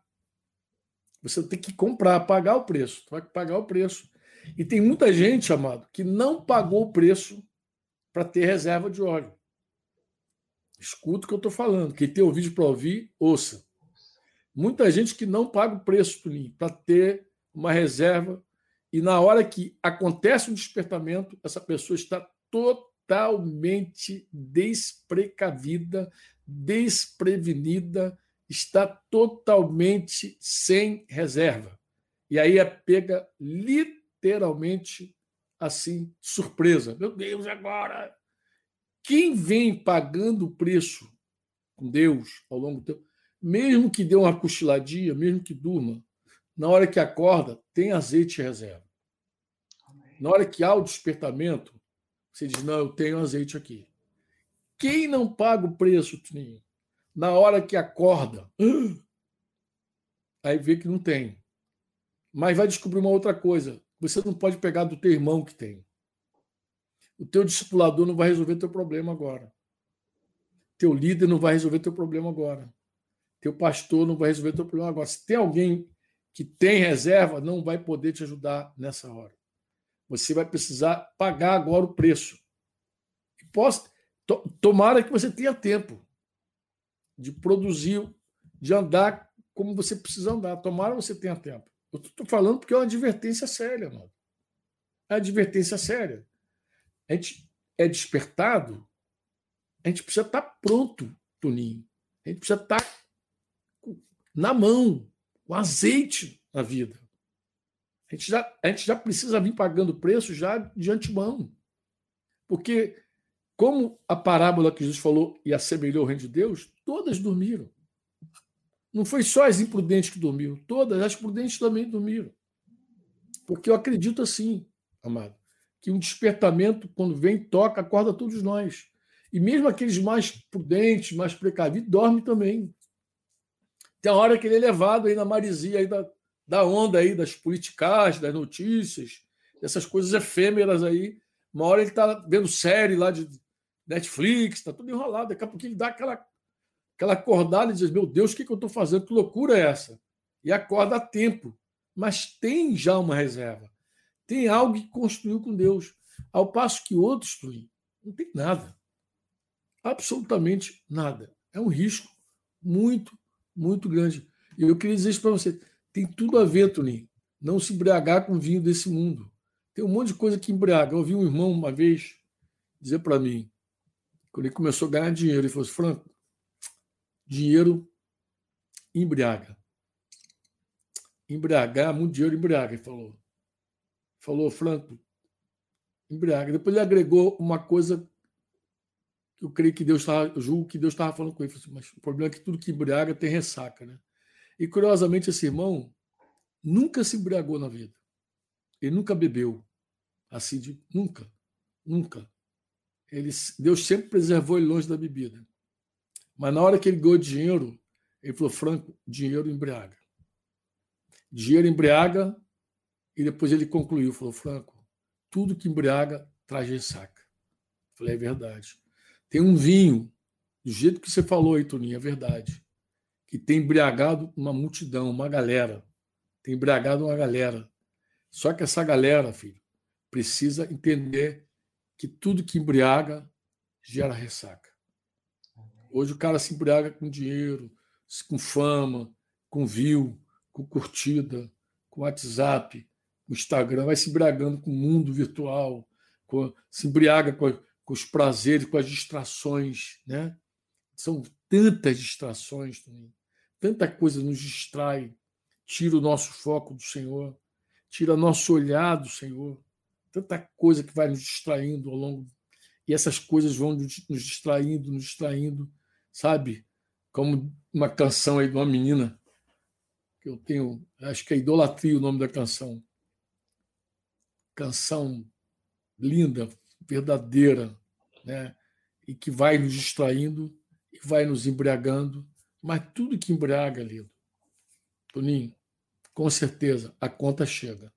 Você tem que comprar, pagar o preço. Tu vai pagar o preço. E tem muita gente, amado, que não pagou o preço para ter reserva de óleo. Escuta o que eu estou falando. Quem tem ouvido para ouvir, ouça. Muita gente que não paga o preço, para ter uma reserva. E na hora que acontece um despertamento, essa pessoa está totalmente desprecavida, desprevenida, está totalmente sem reserva. E aí é pega literalmente literalmente assim, surpresa. Meu Deus, agora! Quem vem pagando o preço com Deus ao longo do tempo, mesmo que dê uma cochiladinha, mesmo que durma, na hora que acorda, tem azeite reserva. Na hora que há o despertamento, você diz: Não, eu tenho azeite aqui. Quem não paga o preço, Tuninho, na hora que acorda, aí vê que não tem. Mas vai descobrir uma outra coisa. Você não pode pegar do teu irmão que tem. O teu discipulador não vai resolver teu problema agora. Teu líder não vai resolver teu problema agora. Teu pastor não vai resolver teu problema agora. Se tem alguém que tem reserva, não vai poder te ajudar nessa hora. Você vai precisar pagar agora o preço. E posso, to, tomara que você tenha tempo de produzir, de andar como você precisa andar. Tomara que você tenha tempo. Eu estou falando porque é uma advertência séria, mano. É uma advertência séria. A gente é despertado, a gente precisa estar tá pronto, Toninho. A gente precisa estar tá na mão, com azeite na vida. A gente, já, a gente já precisa vir pagando preço já de antemão. Porque, como a parábola que Jesus falou e assemelhou o reino de Deus, todas dormiram. Não foi só as imprudentes que dormiram, todas as prudentes também dormiram. Porque eu acredito assim, amado, que um despertamento, quando vem, toca, acorda todos nós. E mesmo aqueles mais prudentes, mais precavidos, dormem também. Tem a hora que ele é levado aí na marisia aí da, da onda aí, das politicais, das notícias, dessas coisas efêmeras aí. Uma hora ele está vendo série lá de Netflix, está tudo enrolado. Daqui a pouco ele dá aquela aquela acordada e diz: Meu Deus, o que, que eu estou fazendo? Que loucura é essa? E acorda a tempo. Mas tem já uma reserva. Tem algo que construiu com Deus. Ao passo que outros, não tem nada. Absolutamente nada. É um risco muito, muito grande. E eu queria dizer isso para você. Tem tudo a ver, Toninho, não se embriagar com vinho desse mundo. Tem um monte de coisa que embriaga. Eu ouvi um irmão uma vez dizer para mim, quando ele começou a ganhar dinheiro, ele falou assim, Franco, dinheiro embriaga. Embriagar, muito dinheiro embriaga, ele falou. Falou, Franco, embriaga. Depois ele agregou uma coisa que eu creio que Deus estava, julgo que Deus estava falando com ele. Assim, mas o problema é que tudo que embriaga tem ressaca, né? E curiosamente, esse irmão nunca se embriagou na vida. Ele nunca bebeu. Assim, de, nunca. Nunca. Ele, Deus sempre preservou ele longe da bebida. Mas na hora que ele ganhou dinheiro, ele falou: Franco, dinheiro embriaga. Dinheiro embriaga. E depois ele concluiu: falou, Franco, tudo que embriaga traz ressaca. Falei: é verdade. Tem um vinho, do jeito que você falou aí, Toninho, é verdade, que tem embriagado uma multidão, uma galera. Tem embriagado uma galera. Só que essa galera, filho, precisa entender que tudo que embriaga gera ressaca. Hoje o cara se embriaga com dinheiro, com fama, com view, com curtida, com WhatsApp, com Instagram, vai se embriagando com o mundo virtual, com, se embriaga com, com os prazeres, com as distrações, né? São tantas distrações tanta coisa nos distrai, tira o nosso foco do Senhor, tira nosso olhar do Senhor, tanta coisa que vai nos distraindo ao longo e essas coisas vão nos distraindo, nos distraindo, sabe? Como uma canção aí de uma menina que eu tenho, acho que é Idolatria o nome da canção. Canção linda, verdadeira, né? e que vai nos distraindo e vai nos embriagando, mas tudo que embriaga, lindo. Toninho, com certeza, a conta chega.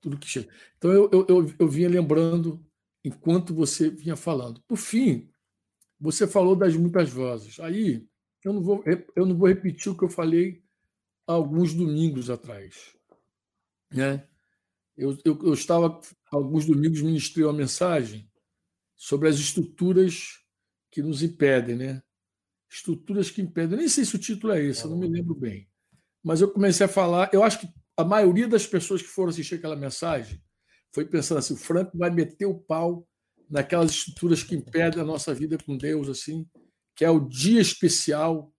Tudo que chega. Então, eu, eu, eu, eu vinha lembrando enquanto você vinha falando. Por fim, você falou das muitas vozes. Aí, eu não vou, eu não vou repetir o que eu falei alguns domingos atrás. Né? Eu, eu, eu estava, alguns domingos, ministrei uma mensagem sobre as estruturas que nos impedem, né? Estruturas que impedem. Nem sei se o título é esse, eu não me lembro bem. Mas eu comecei a falar. Eu acho que a maioria das pessoas que foram assistir aquela mensagem foi pensando assim: o Franco vai meter o pau naquelas estruturas que impedem a nossa vida com Deus, assim, que é o dia especial,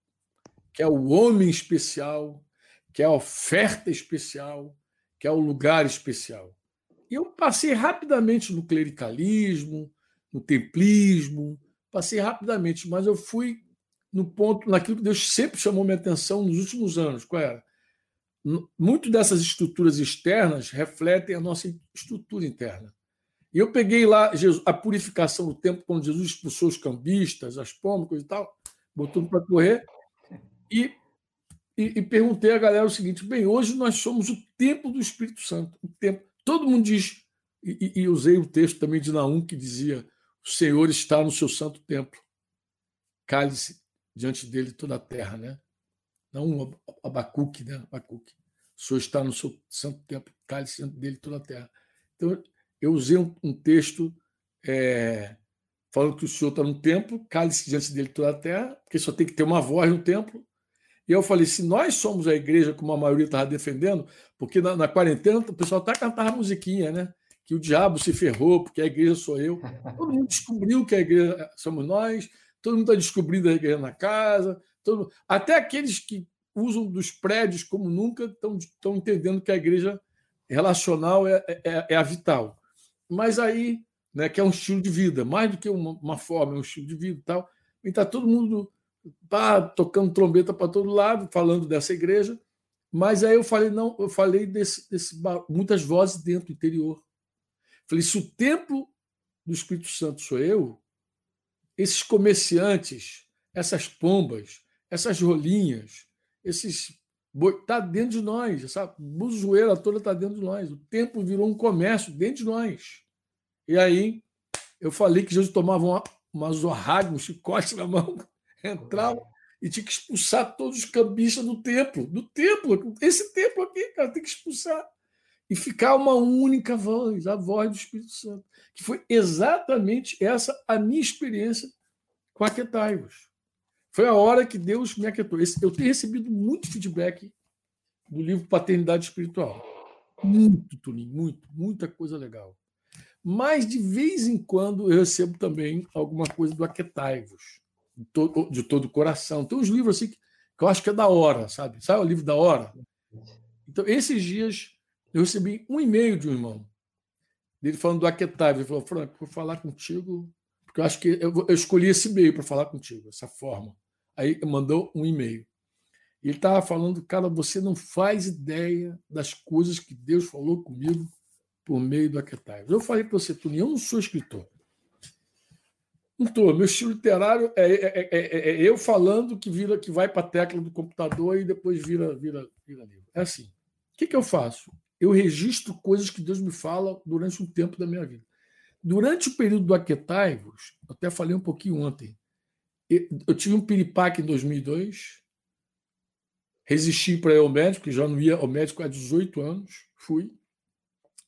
que é o homem especial, que é a oferta especial, que é o lugar especial. E eu passei rapidamente no clericalismo, no templismo, passei rapidamente, mas eu fui no ponto, naquilo que Deus sempre chamou minha atenção nos últimos anos. Qual era? Muito dessas estruturas externas refletem a nossa estrutura interna. E eu peguei lá a purificação do tempo, quando Jesus expulsou os cambistas, as pombas e tal, botou para correr, e, e, e, perguntei à galera o seguinte: bem, hoje nós somos o templo do Espírito Santo. O templo. Todo mundo diz, e, e usei o texto também de Naum que dizia: o Senhor está no seu santo templo. Cale-se diante dele toda a terra, né? Não Abacuque, né? Abacuque. O Senhor está no seu santo templo, cale-se diante dele toda a terra. Então, eu usei um, um texto é, falando que o Senhor está no templo, cale-se diante dele toda a terra, porque só tem que ter uma voz no templo. E eu falei: se nós somos a igreja, como a maioria estava defendendo, porque na, na quarentena o pessoal até cantava musiquinha, né? que o diabo se ferrou, porque a igreja sou eu. Todo mundo descobriu que a igreja somos nós, todo mundo está descobrindo a igreja na casa, todo... até aqueles que usam dos prédios como nunca estão, entendendo que a igreja relacional é, é, é, a vital. Mas aí, né, que é um estilo de vida, mais do que uma, uma forma, é um estilo de vida e tal. E está todo mundo pá, tocando trombeta para todo lado, falando dessa igreja. Mas aí eu falei, não, eu falei desse, desse muitas vozes dentro, interior. Falei, se o templo do Espírito Santo sou eu, esses comerciantes, essas pombas, essas rolinhas, esses está dentro de nós, essa buzoeira toda está dentro de nós. O templo virou um comércio dentro de nós. E aí eu falei que Jesus tomava uma, uma zorraga, um chicote na mão, entrava e tinha que expulsar todos os cambistas do templo. Do templo, esse templo aqui, cara, tem que expulsar e ficar uma única voz, a voz do Espírito Santo, que foi exatamente essa a minha experiência com Aquetai-vos. Foi a hora que Deus me aquietou. Eu tenho recebido muito feedback do livro Paternidade Espiritual. Muito, Tuninho, muito, muita coisa legal. Mas, de vez em quando, eu recebo também alguma coisa do Aquetai-vos, de todo, o coração. Tem uns livros assim que, eu acho que é da hora, sabe? Sabe o livro da hora? Então, esses dias, eu recebi um e-mail de um irmão, dele falando do Aquetai. Ele falou: Franco, vou falar contigo, porque eu acho que eu, eu escolhi esse e-mail para falar contigo, essa forma. Aí mandou um e-mail. Ele estava falando, cara, você não faz ideia das coisas que Deus falou comigo por meio do Aquetai. Eu falei para você, Tony, eu não sou escritor. Estou. Meu estilo literário é, é, é, é, eu falando que vira, que vai para a tecla do computador e depois vira, vira, vira livro. É assim. O que, que eu faço? Eu registro coisas que Deus me fala durante um tempo da minha vida. Durante o período do Aquetai-vos, até falei um pouquinho ontem, eu tive um piripaque em 2002, resisti para ir ao médico, que já não ia ao médico há 18 anos, fui,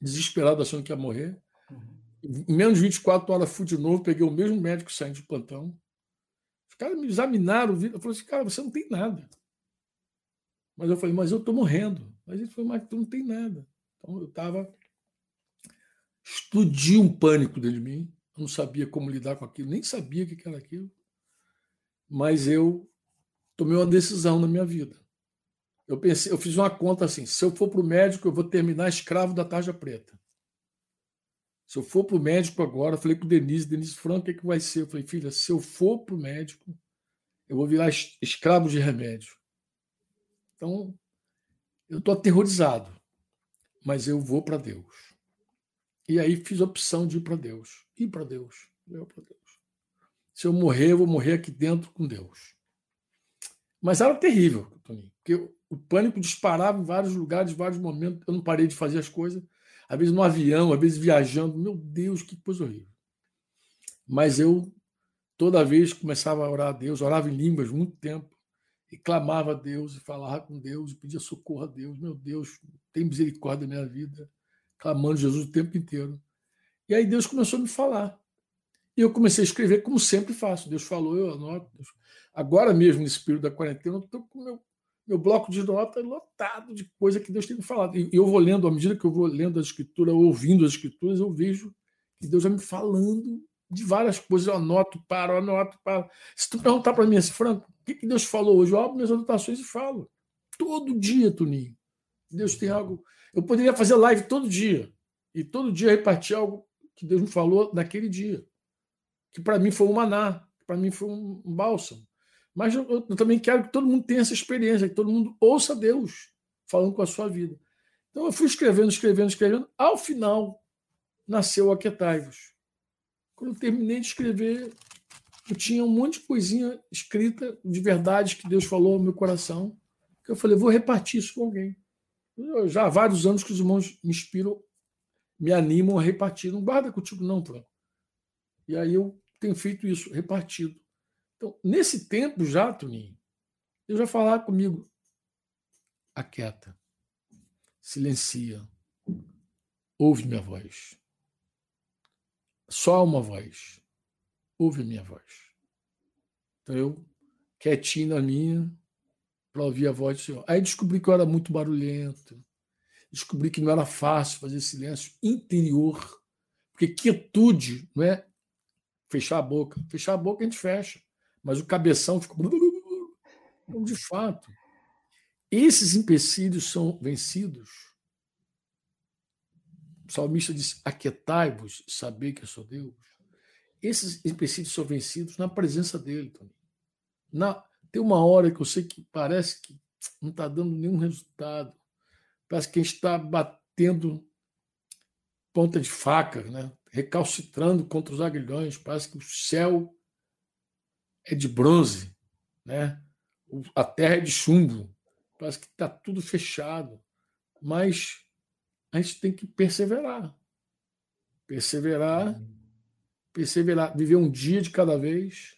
desesperado achando que ia morrer. Menos de 24 horas fui de novo, peguei o mesmo médico saindo de plantão. Os caras me examinaram, eu falei assim, cara, você não tem nada. Mas eu falei, mas eu estou morrendo. Mas ele falou, mas tu não tem nada. Então eu estava. Explodiu um pânico dentro de mim. Eu não sabia como lidar com aquilo, nem sabia o que era aquilo mas eu tomei uma decisão na minha vida. Eu pensei, eu fiz uma conta assim: se eu for para o médico, eu vou terminar escravo da tarja preta. Se eu for para o médico agora, falei com o Denise, Denise Franco, o que, é que vai ser? Eu falei, filha, se eu for para o médico, eu vou virar escravo de remédio. Então, eu estou aterrorizado, mas eu vou para Deus. E aí fiz a opção de ir para Deus. Ir para Deus. Ir para Deus se eu morrer, eu vou morrer aqui dentro com Deus. Mas era terrível, Toninho, porque o pânico disparava em vários lugares, em vários momentos. Eu não parei de fazer as coisas, às vezes no avião, às vezes viajando. Meu Deus, que coisa horrível. Mas eu, toda vez, começava a orar a Deus, orava em línguas muito tempo, e clamava a Deus, e falava com Deus, e pedia socorro a Deus. Meu Deus, tem misericórdia da minha vida, clamando Jesus o tempo inteiro. E aí Deus começou a me falar. E eu comecei a escrever como sempre faço. Deus falou, eu anoto. Agora mesmo, nesse período da quarentena, eu estou com meu, meu bloco de notas lotado de coisa que Deus tem me falado. E eu vou lendo, à medida que eu vou lendo a escritura, ouvindo as escrituras, eu vejo que Deus vai me falando de várias coisas. Eu anoto, paro, anoto, paro. Se tu perguntar para mim assim, Franco, o que, que Deus falou hoje? Eu abro minhas anotações e falo. Todo dia, Tuninho. Deus tem algo. Eu poderia fazer live todo dia. E todo dia repartir algo que Deus me falou naquele dia que para mim foi um maná, para mim foi um bálsamo. Mas eu, eu, também quero que todo mundo tenha essa experiência, que todo mundo ouça Deus falando com a sua vida. Então eu fui escrevendo, escrevendo, escrevendo. Ao final, nasceu Aquetaivos. Quando eu terminei de escrever, eu tinha um monte de coisinha escrita de verdades que Deus falou no meu coração. Que eu falei, vou repartir isso com alguém. Eu, já há vários anos que os irmãos me inspiram, me animam a repartir. Não guarda contigo, não, Franco. E aí eu tenho feito isso, repartido. Então, nesse tempo já, Toninho, eu já falava comigo, aquieta, silencia, ouve minha voz. Só uma voz. Ouve minha voz. Então eu, quietinho na minha, para ouvir a voz do Senhor. Aí descobri que eu era muito barulhento. Descobri que não era fácil fazer silêncio interior. Porque quietude não é fechar a boca. Fechar a boca a gente fecha, mas o cabeção fica. Então, de fato, esses empecilhos são vencidos. O salmista diz: Aquietai-vos, saber que eu sou Deus. Esses empecilhos são vencidos na presença dele. Na, tem uma hora que eu sei que parece que não está dando nenhum resultado. Parece que a gente está batendo ponta de faca, né? recalcitrando contra os aguilhões. Parece que o céu é de bronze, né? a terra é de chumbo. Parece que está tudo fechado. Mas a gente tem que perseverar. Perseverar, perseverar, viver um dia de cada vez,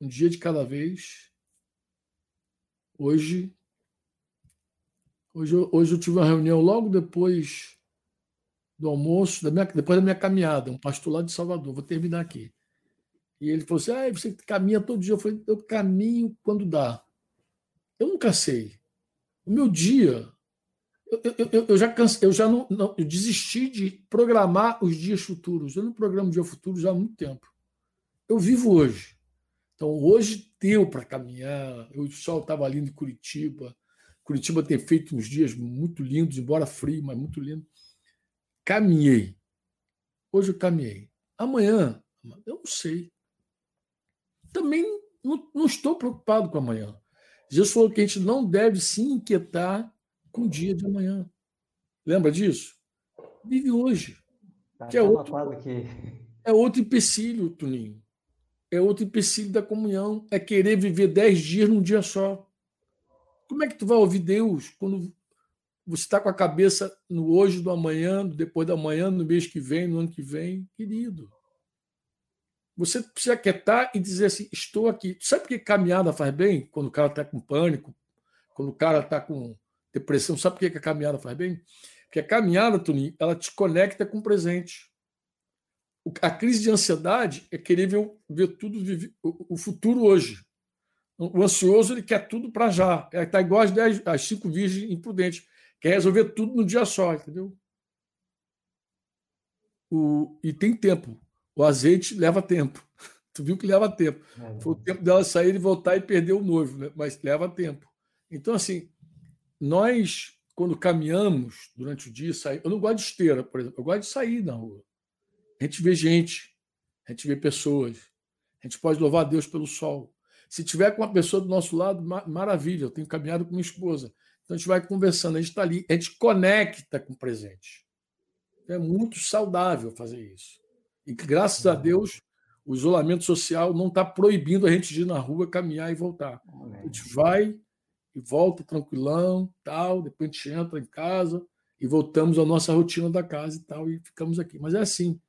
um dia de cada vez. Hoje, Hoje, hoje eu tive uma reunião logo depois do almoço, da minha, depois da minha caminhada, um pastor lá de Salvador, vou terminar aqui. E ele falou assim: ah, você caminha todo dia. Eu falei: eu caminho quando dá. Eu nunca sei. O meu dia, eu, eu, eu já cansei, eu já não, não, eu desisti de programar os dias futuros. Eu não programo dia futuro já há muito tempo. Eu vivo hoje. Então, hoje deu para caminhar. O sol estava lindo em Curitiba. Curitiba tem feito uns dias muito lindos, embora frio, mas muito lindo. Caminhei. Hoje eu caminhei. Amanhã, eu não sei. Também não, não estou preocupado com amanhã. Jesus falou que a gente não deve se inquietar com o dia de amanhã. Lembra disso? Vive hoje. Tá, que é outro, que... é outro empecilho, Tuninho. É outro empecilho da comunhão. É querer viver dez dias num dia só. Como é que tu vai ouvir Deus quando você está com a cabeça no hoje, do amanhã, no depois da manhã, no mês que vem, no ano que vem? Querido, você precisa quietar e dizer assim: estou aqui. Sabe por que caminhada faz bem? Quando o cara está com pânico, quando o cara está com depressão, sabe por que a caminhada faz bem? Porque a caminhada, Toninho, ela te conecta com o presente. A crise de ansiedade é querer ver, ver tudo, o futuro hoje. O ansioso ele quer tudo para já. Está igual as, dez, cinco virgens imprudentes. Quer resolver tudo num dia só, entendeu? O, e tem tempo. O azeite leva tempo. Tu viu que leva tempo. É. Foi o tempo dela sair e voltar e perder o noivo, né? mas leva tempo. Então, assim, nós, quando caminhamos durante o dia, sair, eu não gosto de esteira, por exemplo, eu gosto de sair na rua. A gente vê gente, a gente vê pessoas, a gente pode louvar a Deus pelo sol. Se tiver com uma pessoa do nosso lado, maravilha, eu tenho caminhado com minha esposa. Então a gente vai conversando, a gente está ali, a gente conecta com o presente. É muito saudável fazer isso. E graças a Deus, o isolamento social não está proibindo a gente de ir na rua, caminhar e voltar. A gente vai e volta tranquilão, tal, depois a gente entra em casa e voltamos à nossa rotina da casa e tal, e ficamos aqui. Mas é assim.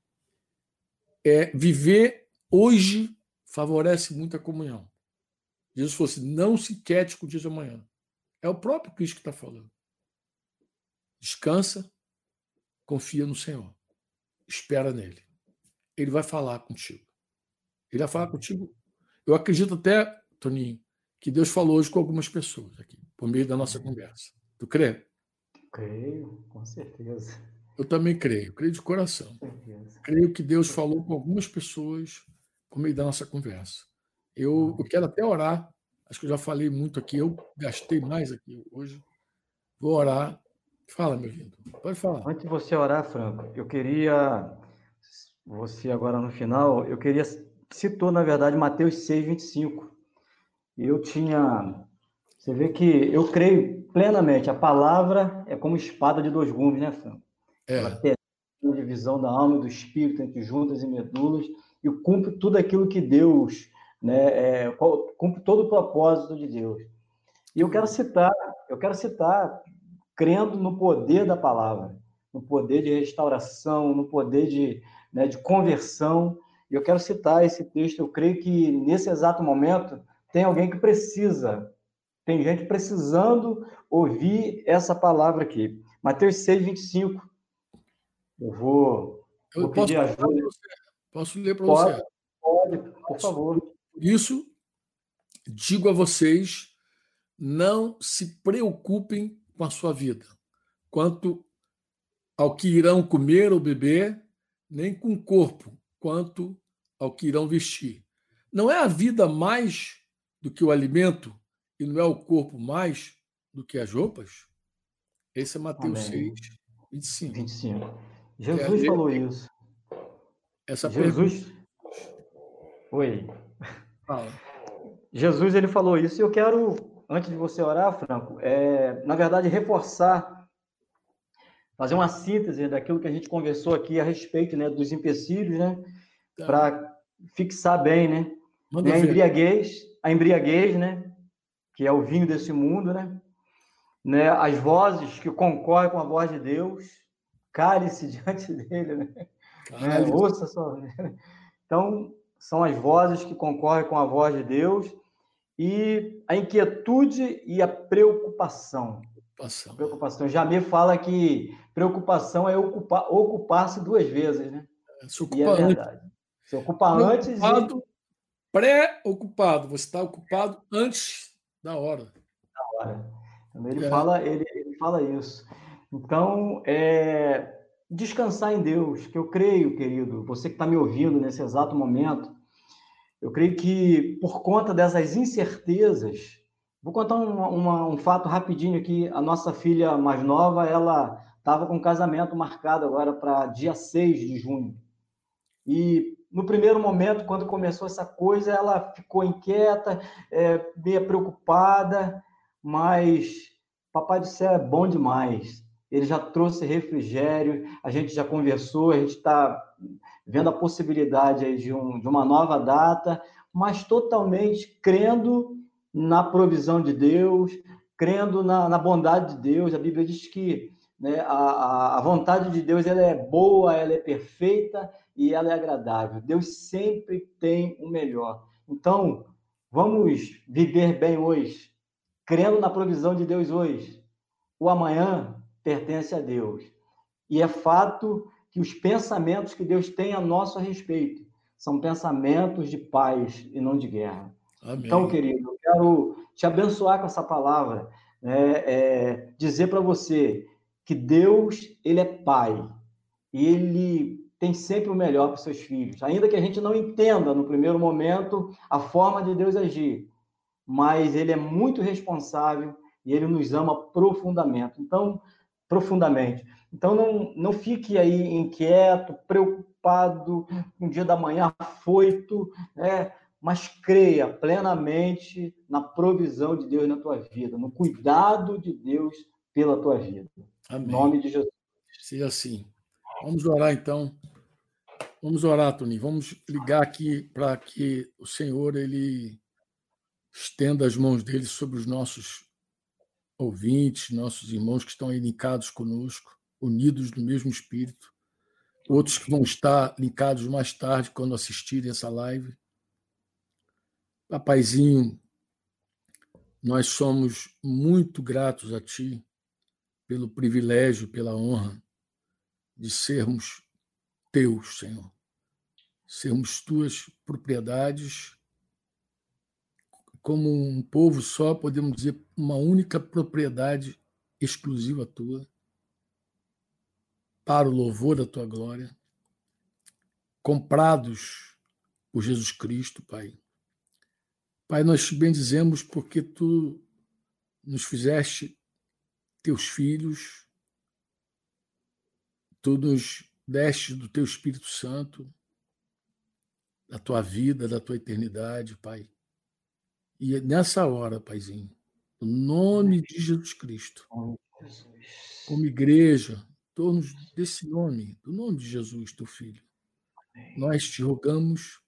É, viver hoje favorece muito a comunhão. Jesus falou assim: não se quete com o dia de amanhã. É o próprio Cristo que está falando. Descansa, confia no Senhor, espera nele ele vai falar contigo. Ele vai falar contigo. Eu acredito até, Toninho, que Deus falou hoje com algumas pessoas aqui, por meio da nossa conversa. Tu crê? Creio, com certeza. Eu também creio, creio de coração. Creio que Deus falou com algumas pessoas por meio da nossa conversa. Eu, eu quero até orar, acho que eu já falei muito aqui, eu gastei mais aqui hoje. Vou orar. Fala, meu lindo, pode falar. Antes de você orar, Franco, eu queria você agora no final, eu queria citou na verdade Mateus 6, 25. Eu tinha você vê que eu creio plenamente, a palavra é como espada de dois gumes, né, Fran? É. Ela a divisão da alma e do espírito entre juntas e medulas e cumpre tudo aquilo que Deus, né, é, cumpre todo o propósito de Deus. E eu quero citar, eu quero citar crendo no poder da palavra, no poder de restauração, no poder de né, de conversão. E eu quero citar esse texto. Eu creio que nesse exato momento tem alguém que precisa, tem gente precisando ouvir essa palavra aqui. Mateus 6, 25. Eu vou, eu vou pedir ajuda. Posso ler para você? Pode, por favor. Isso, digo a vocês, não se preocupem com a sua vida, quanto ao que irão comer ou beber, nem com o corpo, quanto ao que irão vestir. Não é a vida mais do que o alimento, e não é o corpo mais do que as roupas? Esse é Mateus Amém. 6, 25. 25. Jesus é falou isso. Essa Jesus. Pergunta... Oi. Fala. Jesus ele falou isso e eu quero, antes de você orar, Franco, é, na verdade, reforçar fazer uma síntese daquilo que a gente conversou aqui a respeito né, dos empecilhos, né, tá. para fixar bem, né? a embriaguez, a embriaguez, né, que é o vinho desse mundo, né? né? As vozes que concorrem com a voz de Deus, cale-se diante dele, né? né? Ouça só. Então, são as vozes que concorrem com a voz de Deus e a inquietude e a preocupação. Preocupação. Preocupação. Jamir fala que preocupação é ocupar, ocupar-se duas vezes, né? É, se ocupa e é verdade. Antes. Se ocupa antes. E... Pré-ocupado. Você está ocupado antes da hora. Da hora. Então, ele, é. fala, ele, ele fala isso. Então, é, descansar em Deus, que eu creio, querido, você que está me ouvindo nesse exato momento, eu creio que por conta dessas incertezas, vou contar uma, um fato rapidinho aqui. A nossa filha mais nova, ela estava com casamento marcado agora para dia 6 de junho. E no primeiro momento, quando começou essa coisa, ela ficou inquieta, é, meio preocupada, mas Papai do Céu é bom demais. Ele já trouxe refrigério, a gente já conversou, a gente está vendo a possibilidade de, um, de uma nova data, mas totalmente crendo na provisão de Deus, crendo na, na bondade de Deus. A Bíblia diz que né, a, a vontade de Deus ela é boa, ela é perfeita e ela é agradável. Deus sempre tem o melhor. Então, vamos viver bem hoje, crendo na provisão de Deus hoje. O amanhã pertence a Deus. E é fato que os pensamentos que Deus tem a nosso respeito são pensamentos de paz e não de guerra. Amém. Então, querido, eu quero te abençoar com essa palavra, né? é, dizer para você que Deus ele é Pai e Ele tem sempre o melhor para os seus filhos, ainda que a gente não entenda no primeiro momento a forma de Deus agir, mas Ele é muito responsável e Ele nos ama profundamente. Então, profundamente. Então, não, não fique aí inquieto, preocupado, um dia da manhã afoito, né? Mas creia plenamente na provisão de Deus na tua vida, no cuidado de Deus pela tua vida. Amém. Em nome de Jesus. Seja assim. Vamos orar então. Vamos orar, Tony. Vamos ligar aqui para que o Senhor ele estenda as mãos dele sobre os nossos ouvintes, nossos irmãos que estão aí linkados conosco unidos no mesmo espírito, outros que vão estar linkados mais tarde quando assistirem essa live. Papaizinho, nós somos muito gratos a Ti pelo privilégio, pela honra de sermos Teus, Senhor. Sermos Tuas propriedades. Como um povo só, podemos dizer, uma única propriedade exclusiva Tua para o louvor da tua glória, comprados por Jesus Cristo, Pai. Pai, nós te bendizemos porque tu nos fizeste teus filhos, tu nos deste do teu Espírito Santo, da tua vida, da tua eternidade, Pai. E nessa hora, Paizinho, no nome de Jesus Cristo, como igreja, torno desse nome, do nome de Jesus, teu filho. Nós te rogamos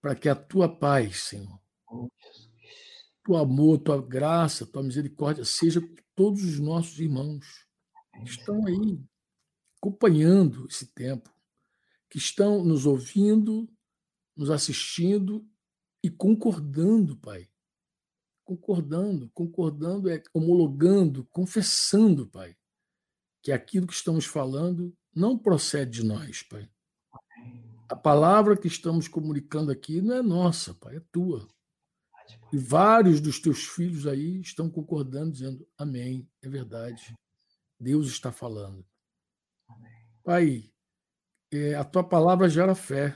para que a tua paz, Senhor, teu amor, tua graça, tua misericórdia seja com todos os nossos irmãos que estão aí acompanhando esse tempo, que estão nos ouvindo, nos assistindo e concordando, Pai. Concordando, concordando é homologando, confessando, Pai que aquilo que estamos falando não procede de nós, Pai. A palavra que estamos comunicando aqui não é nossa, Pai, é tua. E vários dos teus filhos aí estão concordando, dizendo: Amém, é verdade. Deus está falando. Pai, é, a tua palavra gera fé.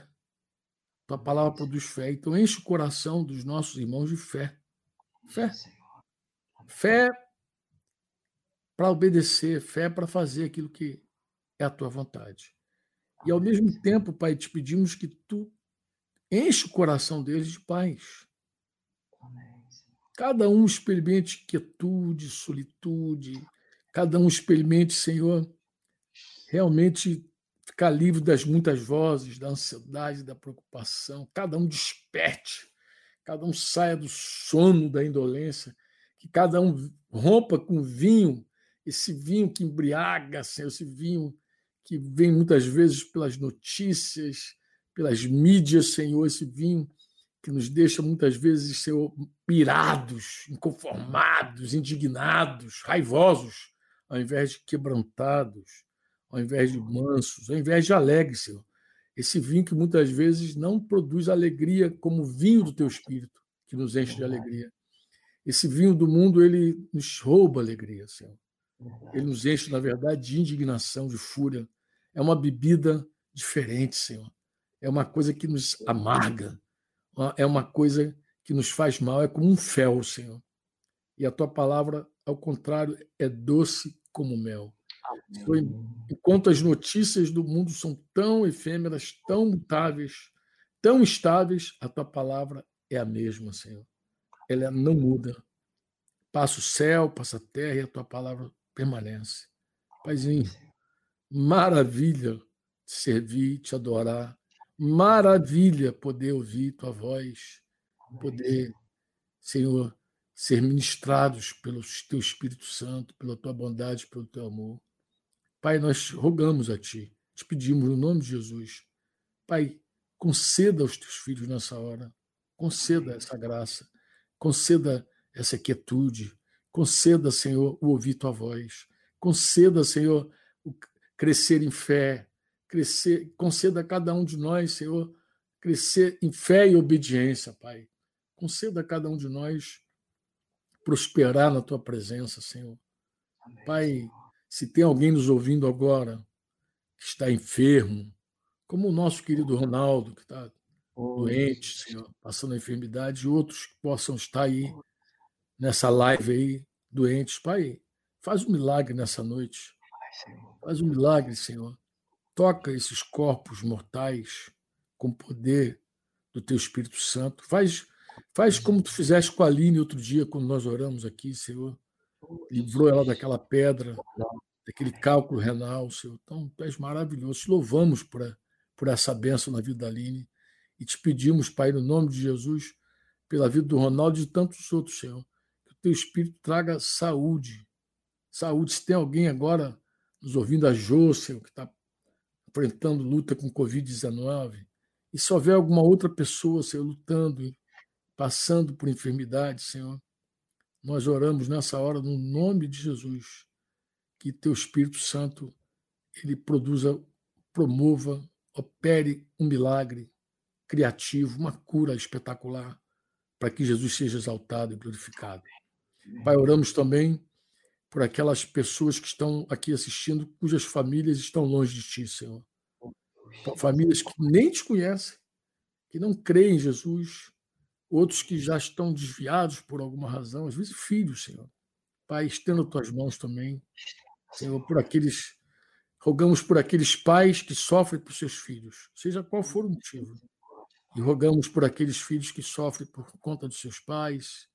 A tua palavra produz fé. Então enche o coração dos nossos irmãos de fé. Fé. Fé para obedecer, fé para fazer aquilo que é a tua vontade. E ao mesmo tempo, Pai, te pedimos que tu enche o coração deles de paz. Cada um experimente quietude, solitude, cada um experimente, Senhor, realmente ficar livre das muitas vozes, da ansiedade, da preocupação. Cada um desperte, cada um saia do sono, da indolência, que cada um rompa com vinho esse vinho que embriaga, Senhor, esse vinho que vem muitas vezes pelas notícias, pelas mídias, Senhor, esse vinho que nos deixa muitas vezes ser pirados, inconformados, indignados, raivosos, ao invés de quebrantados, ao invés de mansos, ao invés de alegres, Senhor. Esse vinho que muitas vezes não produz alegria como o vinho do teu espírito, que nos enche de alegria. Esse vinho do mundo, ele nos rouba alegria, Senhor. Ele nos enche, na verdade, de indignação, de fúria. É uma bebida diferente, Senhor. É uma coisa que nos amarga. É uma coisa que nos faz mal. É como um fel, Senhor. E a tua palavra, ao contrário, é doce como mel. Senhor, enquanto as notícias do mundo são tão efêmeras, tão mutáveis, tão estáveis, a tua palavra é a mesma, Senhor. Ela não muda. Passa o céu, passa a terra e a tua palavra permanece. Paizinho, maravilha te servir, te adorar. Maravilha poder ouvir tua voz, poder, Senhor, ser ministrados pelo teu Espírito Santo, pela tua bondade, pelo teu amor. Pai, nós rogamos a ti, te pedimos no nome de Jesus. Pai, conceda aos teus filhos nessa hora, conceda essa graça, conceda essa quietude, conceda, Senhor, o ouvir tua voz, conceda, Senhor, o crescer em fé, crescer, conceda a cada um de nós, Senhor, crescer em fé e obediência, Pai. Conceda a cada um de nós prosperar na tua presença, Senhor. Pai, se tem alguém nos ouvindo agora que está enfermo, como o nosso querido Ronaldo, que está doente, Senhor, passando a enfermidade, e outros que possam estar aí nessa live aí, doentes. Pai, faz um milagre nessa noite. Faz um milagre, Senhor. Toca esses corpos mortais com o poder do teu Espírito Santo. Faz, faz como tu fizeste com a Aline outro dia, quando nós oramos aqui, Senhor livrou ela daquela pedra, daquele cálculo renal, Senhor. Então, tu és maravilhoso. Te louvamos por, por essa bênção na vida da Aline e te pedimos, Pai, no nome de Jesus, pela vida do Ronaldo e de tantos outros, Senhor, que o teu Espírito traga saúde. Saúde. Se tem alguém agora nos ouvindo, a Jô, Senhor, que está enfrentando luta com Covid-19, e se houver alguma outra pessoa, Senhor, lutando, passando por enfermidade, Senhor, nós oramos nessa hora no nome de Jesus, que teu Espírito Santo ele produza, promova, opere um milagre criativo, uma cura espetacular, para que Jesus seja exaltado e glorificado. Pai, oramos também por aquelas pessoas que estão aqui assistindo, cujas famílias estão longe de Ti, Senhor. Famílias que nem te conhecem, que não creem em Jesus, outros que já estão desviados por alguma razão, às vezes filhos, Senhor. Pai, estenda tuas mãos também, Senhor, por aqueles. Rogamos por aqueles pais que sofrem por seus filhos, seja qual for o motivo. E rogamos por aqueles filhos que sofrem por conta dos seus pais,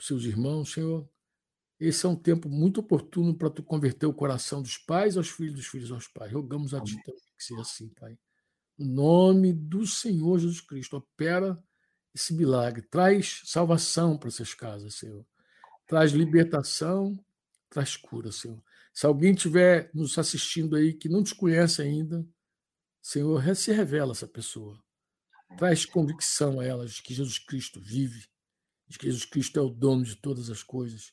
seus irmãos, Senhor. Esse é um tempo muito oportuno para tu converter o coração dos pais aos filhos, dos filhos aos pais. Rogamos a ti também que seja assim, Pai. No nome do Senhor Jesus Cristo, opera esse milagre. Traz salvação para essas casas, Senhor. Traz libertação, traz cura, Senhor. Se alguém estiver nos assistindo aí que não te conhece ainda, Senhor, se revela essa pessoa. Traz convicção a elas de que Jesus Cristo vive, de que Jesus Cristo é o dono de todas as coisas,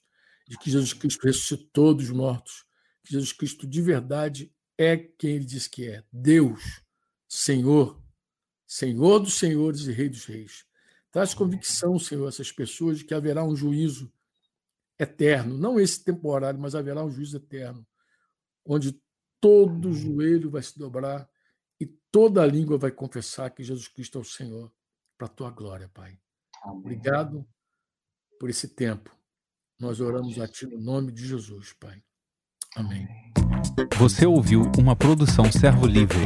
de que Jesus Cristo ressuscitou dos mortos, que Jesus Cristo de verdade é quem ele diz que é: Deus, Senhor, Senhor dos senhores e Rei dos reis. Traz convicção, Senhor, a essas pessoas de que haverá um juízo eterno, não esse temporário, mas haverá um juízo eterno, onde todo joelho vai se dobrar e toda língua vai confessar que Jesus Cristo é o Senhor, para a tua glória, Pai. Obrigado por esse tempo. Nós oramos a Ti no nome de Jesus, Pai. Amém. Você ouviu uma produção Servo Livre.